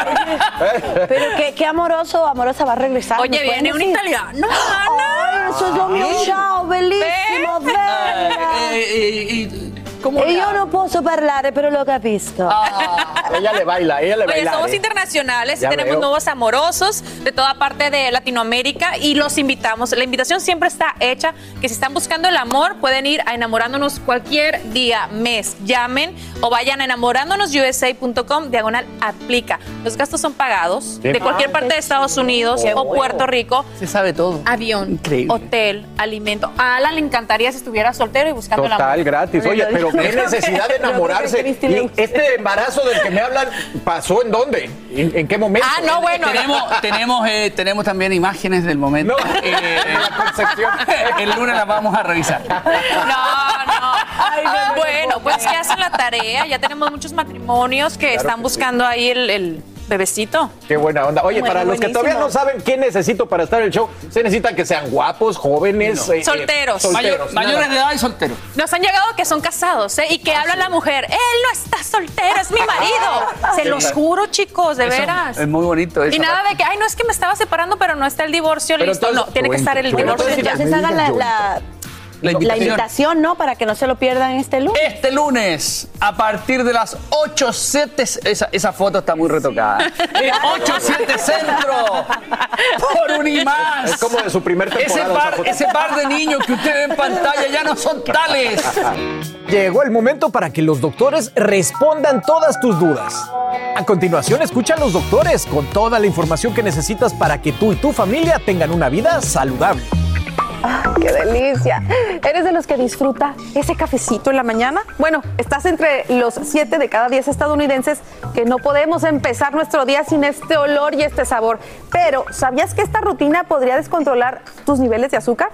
Pero qué, qué amoroso, amorosa va a regresar. Oye, ¿me pueden viene un italiano. Ay, eso es lo mio ciao, bellissimo, bella. Eh, eh, y- ¿Cómo E le io non posso parlare, però lo capisco. ella le baila, ella le Oye, baila. somos ¿eh? internacionales y Ya tenemos veo. nuevos amorosos de toda parte de Latinoamérica y los invitamos. La invitación siempre está hecha, que si están buscando el amor pueden ir a enamorándonos cualquier día, mes. Llamen o vayan a enamorándonosusa.com, diagonal aplica. Los gastos son pagados de cualquier Ah, parte de Estados Unidos Qué o bueno. Puerto Rico. Se sabe todo. Avión, Increíble. hotel, alimento. A Alan le encantaría si estuviera soltero y buscando el amor. Total, gratis. Oye, pero qué necesidad de enamorarse. Cristina ¿Y este embarazo del que me hablan pasó en dónde? ¿En, en qué momento? Ah, no, bueno. Tenemos, tenemos, eh, tenemos también imágenes del momento. No, Eh, la concepción. el lunes las vamos a revisar. No, no. bueno, pues que hacen la tarea. Ya tenemos muchos matrimonios que están que buscando ahí el, el bebecito. Qué buena onda. Oye, Bueno, para los que buenísimo. todavía no saben qué necesito para estar en el show, se necesitan que sean guapos, jóvenes, eh, eh, Solteros. solteros. Mayor- mayores de edad y solteros. Nos han llegado que son casados, ¿eh? Y que habla la mujer, él no está soltero, es mi marido. Se los juro, chicos, de Eso veras. Es muy bonito eso. Y nada de que, ay, no es que me estaba separando, pero no está el divorcio Pero listo. entonces- no, tiene que estar el Pero divorcio entonces ya. Entonces hagan la, la- la La invitación. ¿no? Para que no se lo pierdan este lunes. Este lunes, a partir de las 8, 7, esa, esa foto está muy retocada. Eh, 8, 7 Centro, por Unimás. Es como de su primer ese temporada par, ese par de niños que usted ve en pantalla ya no son tales. Llegó el momento para que los doctores respondan todas tus dudas. A continuación, escucha a los doctores con toda la información que necesitas para que tú y tu familia tengan una vida saludable. ¡Ah, ¡Qué delicia! ¿Eres de los que disfruta ese cafecito en la mañana? Bueno, estás entre los 7 de cada 10 estadounidenses que no podemos empezar nuestro día sin este olor y este sabor. Pero, ¿sabías que esta rutina podría descontrolar tus niveles de azúcar?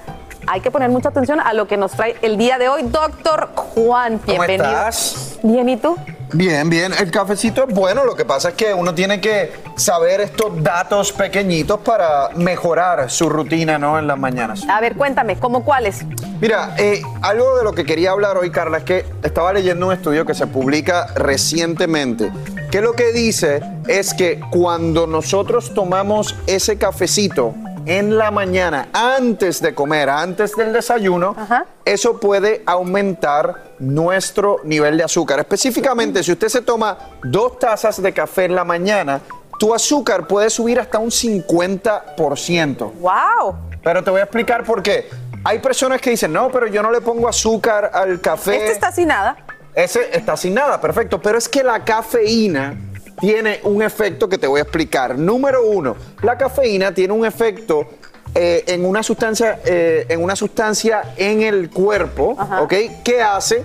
Hay que poner mucha atención a lo que nos trae el día de hoy, doctor Juan. ¿Cómo Bienvenido. estás? Bien, ¿y tú? Bien, bien. El cafecito es bueno, lo que pasa es que uno tiene que saber estos datos pequeñitos para mejorar su rutina, ¿no? En las mañanas. A ver, cuéntame, ¿cómo cuáles? Mira, eh, algo de lo que quería hablar hoy, Carla, es que estaba leyendo un estudio que se publica recientemente, que lo que dice es que cuando nosotros tomamos ese cafecito en la mañana, antes de comer, antes del desayuno, eso puede aumentar nuestro nivel de azúcar. Específicamente, si usted se toma dos tazas de café en la mañana, tu azúcar puede subir hasta un 50%. ¡Wow! Pero te voy a explicar por qué. Hay personas que dicen, no, pero yo no le pongo azúcar al café. Este está sin nada. Ese está sin nada, perfecto. Pero es que la cafeína tiene un efecto que te voy a explicar. Número uno, la cafeína tiene un efecto eh, en, una sustancia, eh, en una sustancia en el cuerpo, ¿ok? Que hace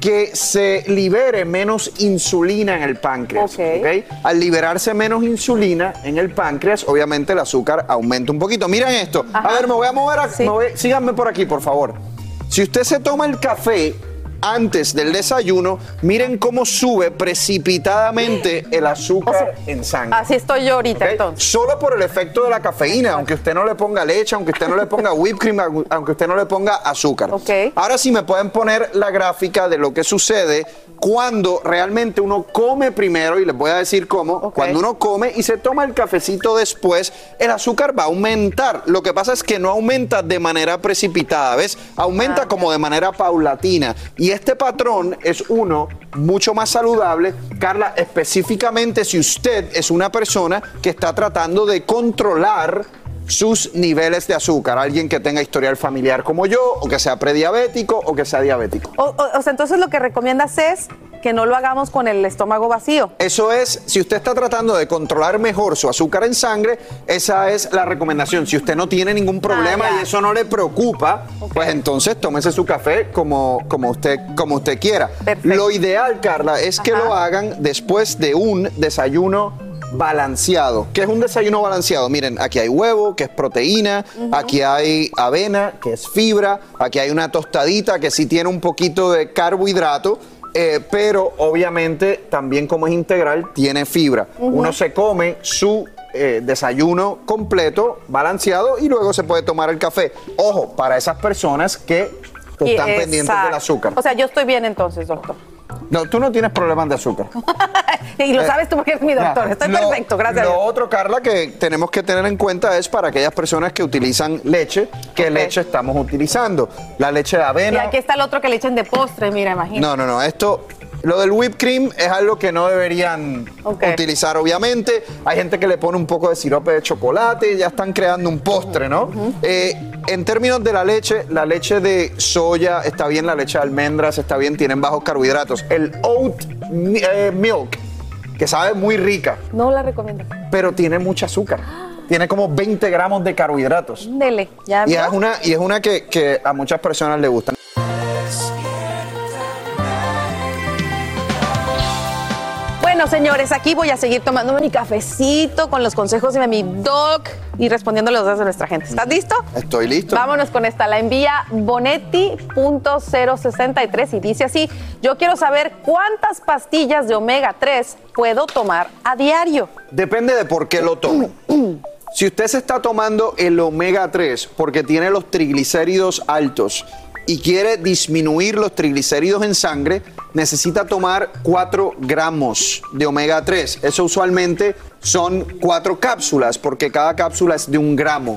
que se libere menos insulina en el páncreas. ¿ok? Al liberarse menos insulina en el páncreas, obviamente el azúcar aumenta un poquito. Miren esto. A ver, me voy a mover. a- me voy- síganme por aquí, por favor. Si usted se toma el café antes del desayuno, miren cómo sube precipitadamente el azúcar en sangre. Así estoy yo ahorita, ¿ok? entonces. Solo por el efecto de la cafeína, aunque usted no le ponga leche, aunque usted no le ponga whipped cream, aunque- usted no le ponga azúcar. Ahora sí me pueden poner la gráfica de lo que sucede cuando realmente uno come primero, y les voy a decir cómo, cuando uno come y se toma el cafecito después, el azúcar va a aumentar. Lo que pasa es que no aumenta de manera precipitada, ¿ves? Aumenta como de manera paulatina. Y este patrón es uno mucho más saludable. Carla, específicamente si usted es una persona que está tratando de controlar sus niveles de azúcar, alguien que tenga historial familiar como yo, o que sea prediabético, o que sea diabético. O, sea, entonces lo que recomiendas es que no lo hagamos con el estómago vacío. Eso es, si usted está tratando de controlar mejor su azúcar en sangre, esa es la recomendación. Si usted no tiene ningún problema y eso no le preocupa, pues entonces tómese su café como, como, usted, como usted quiera. Lo ideal, Carla, es que lo hagan después de un desayuno balanceado. ¿Qué es un desayuno balanceado? Miren, aquí hay huevo, que es proteína, aquí hay avena, que es fibra, aquí hay una tostadita que sí tiene un poquito de carbohidrato, eh, pero obviamente también como es integral tiene fibra. Uno se come su eh, desayuno completo, balanceado y luego se puede tomar el café. Ojo, para esas personas que están pendientes del exacto. azúcar. O sea, yo estoy bien entonces, doctor. No, tú no tienes problemas de azúcar. Y lo Eh, sabes tú porque eres mi doctor. Estoy Lo- perfecto, gracias. a Lo Dios. otro, Carla, que tenemos que tener en cuenta es para aquellas personas que utilizan leche, ¿qué leche estamos utilizando? La leche de Y avena. aquí está el otro que le echen de postre, mira, imagínate. No, no, no. Esto, lo del whipped cream es algo que no deberían utilizar, obviamente. Hay gente que le pone un poco de sirope de chocolate, ya están creando un postre, ¿no? Eh, en términos de la leche, la leche de soya está bien, la leche de almendras está bien, tienen bajos carbohidratos. El oat eh, milk, que sabe muy rica, No la recomiendo. pero tiene mucho azúcar. Tiene como 20 gramos de carbohidratos. Dele, ya. Y es una, y es una que, que a muchas personas le gustan. Bueno, señores, aquí voy a seguir tomando mi cafecito con los consejos de mi doc y respondiendo a los dos de nuestra gente. ¿Estás listo? Estoy listo. Vámonos con esta. La envía bonetti.063 y dice así: Yo quiero saber cuántas pastillas de omega 3 puedo tomar a diario. Depende de por qué lo tome. Si usted se está tomando el omega 3 porque tiene los triglicéridos altos y quiere disminuir los triglicéridos en sangre, necesita tomar 4 gramos de omega 3. Eso usualmente son 4 cápsulas, porque cada cápsula es de un gramo.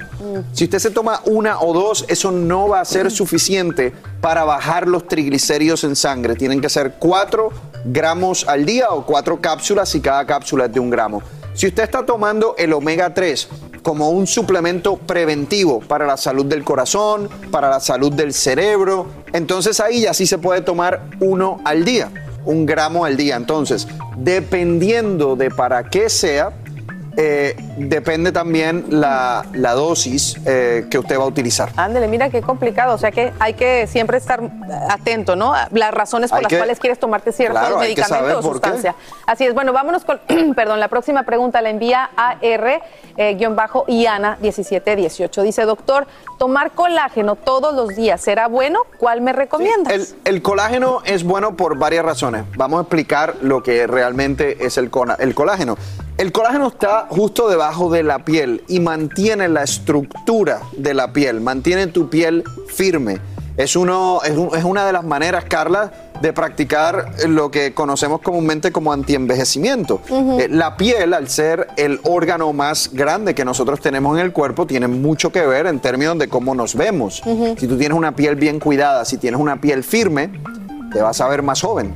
Si usted se toma una o dos, eso no va a ser suficiente para bajar los triglicéridos en sangre. Tienen que ser 4 gramos al día o 4 cápsulas y cada cápsula es de un gramo. Si usted está tomando el omega 3 como un suplemento preventivo para la salud del corazón, para la salud del cerebro, entonces ahí ya sí se puede tomar uno al día, un gramo al día. Entonces, dependiendo de para qué sea, eh, depende también la, la dosis eh, que usted va a utilizar. Ándele, mira qué complicado. O sea que hay que siempre estar atento, ¿no? Las razones por Hay las que- cuales quieres tomarte cierto Claro, hay que medicamento saber o por qué. sustancia. Así es. Bueno, vámonos con, perdón, la próxima pregunta la envía AR, eh, guion bajo, Iana 1718. Dice, doctor, ¿tomar colágeno todos los días será bueno? ¿Cuál me recomiendas? El, el colágeno es bueno por varias razones. Vamos a explicar lo que realmente es el colágeno. El colágeno está justo debajo de la piel y mantiene la estructura de la piel, mantiene tu piel firme. Es, uno, es, un- es una de las maneras, Carla, de practicar lo que conocemos comúnmente como antienvejecimiento. Eh, la piel, al ser el órgano más grande que nosotros tenemos en el cuerpo, tiene mucho que ver en términos de cómo nos vemos. Si tú tienes una piel bien cuidada, si tienes una piel firme, te vas a ver más joven.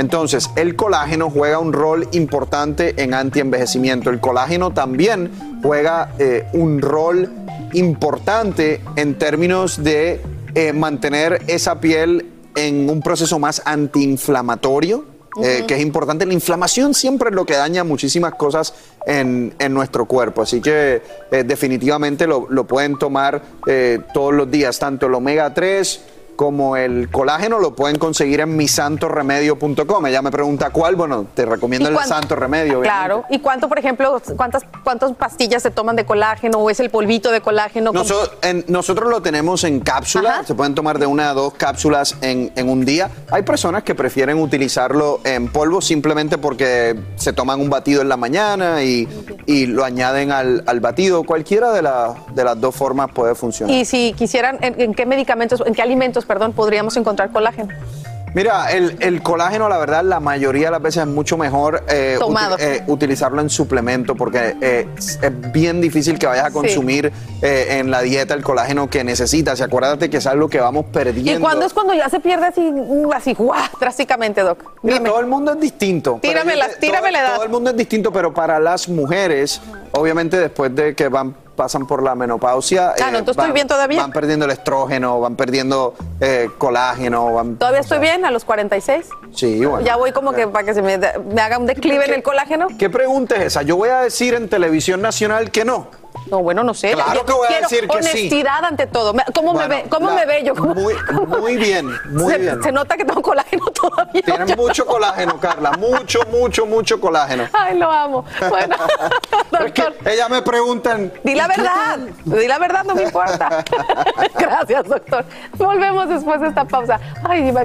Entonces, el colágeno juega un rol importante en antienvejecimiento. El colágeno también juega eh, un rol importante en términos de eh, mantener esa piel en un proceso más antiinflamatorio. eh, que es importante. La inflamación siempre es lo que daña muchísimas cosas en, en nuestro cuerpo. Así que eh, definitivamente lo, lo pueden tomar eh, todos los días, tanto el omega 3 como el colágeno lo pueden conseguir en misantoremedio.com. Ella me pregunta cuál, bueno, te recomiendo ¿Y el cuánto? Santo Remedio. obviamente. Claro. ¿Y cuánto, por ejemplo, cuántas, cuántas pastillas se toman de colágeno o es el polvito de colágeno? Noso- en- nosotros lo tenemos en cápsula, se pueden tomar de una a dos cápsulas en, en un día. Hay personas que prefieren utilizarlo en polvo simplemente porque se toman un batido en la mañana y, y lo añaden al, al batido. Cualquiera de, la- de las dos formas puede funcionar. Y si quisieran, ¿en, en qué medicamentos, en qué alimentos, perdón, podríamos encontrar colágeno? Mira, el, el colágeno, la verdad, la mayoría de las veces es mucho mejor eh, Tomado. eh, utilizarlo en suplemento porque eh, es es bien difícil que vayas a consumir eh, en la dieta el colágeno que necesitas. Y acuérdate que es algo que vamos perdiendo. ¿Y cuándo es cuando ya se pierde así, uh, así, guau, drásticamente, Doc? Mira, todo el mundo es distinto. pero Tírame la- edad. todo el mundo es distinto, pero para las mujeres, obviamente después de que van pasan por la menopausia, Ah, no, entonces estoy van, bien todavía. van perdiendo el estrógeno, van perdiendo eh, colágeno, van, ¿Todavía estoy bien a los 46? sí, bueno. ya voy como que para que se me, me haga un declive en el colágeno. ¿Qué pregunta es esa? Yo voy a decir en televisión nacional que no. No, bueno, no sé. Claro Yo que voy a decir que sí. honestidad ante todo. ¿Cómo Bueno, me ve? ¿Cómo la- me ve yo? ¿Cómo- Muy, muy bien, muy se, bien. se nota que tengo colágeno todavía. Tienes mucho colágeno, Carla. Mucho, mucho, mucho colágeno. Ay, lo amo. Bueno, doctor. Ella me preguntan. Di la verdad, di la verdad, no me importa. Gracias, doctor. Volvemos después de esta pausa. Ay, Iván.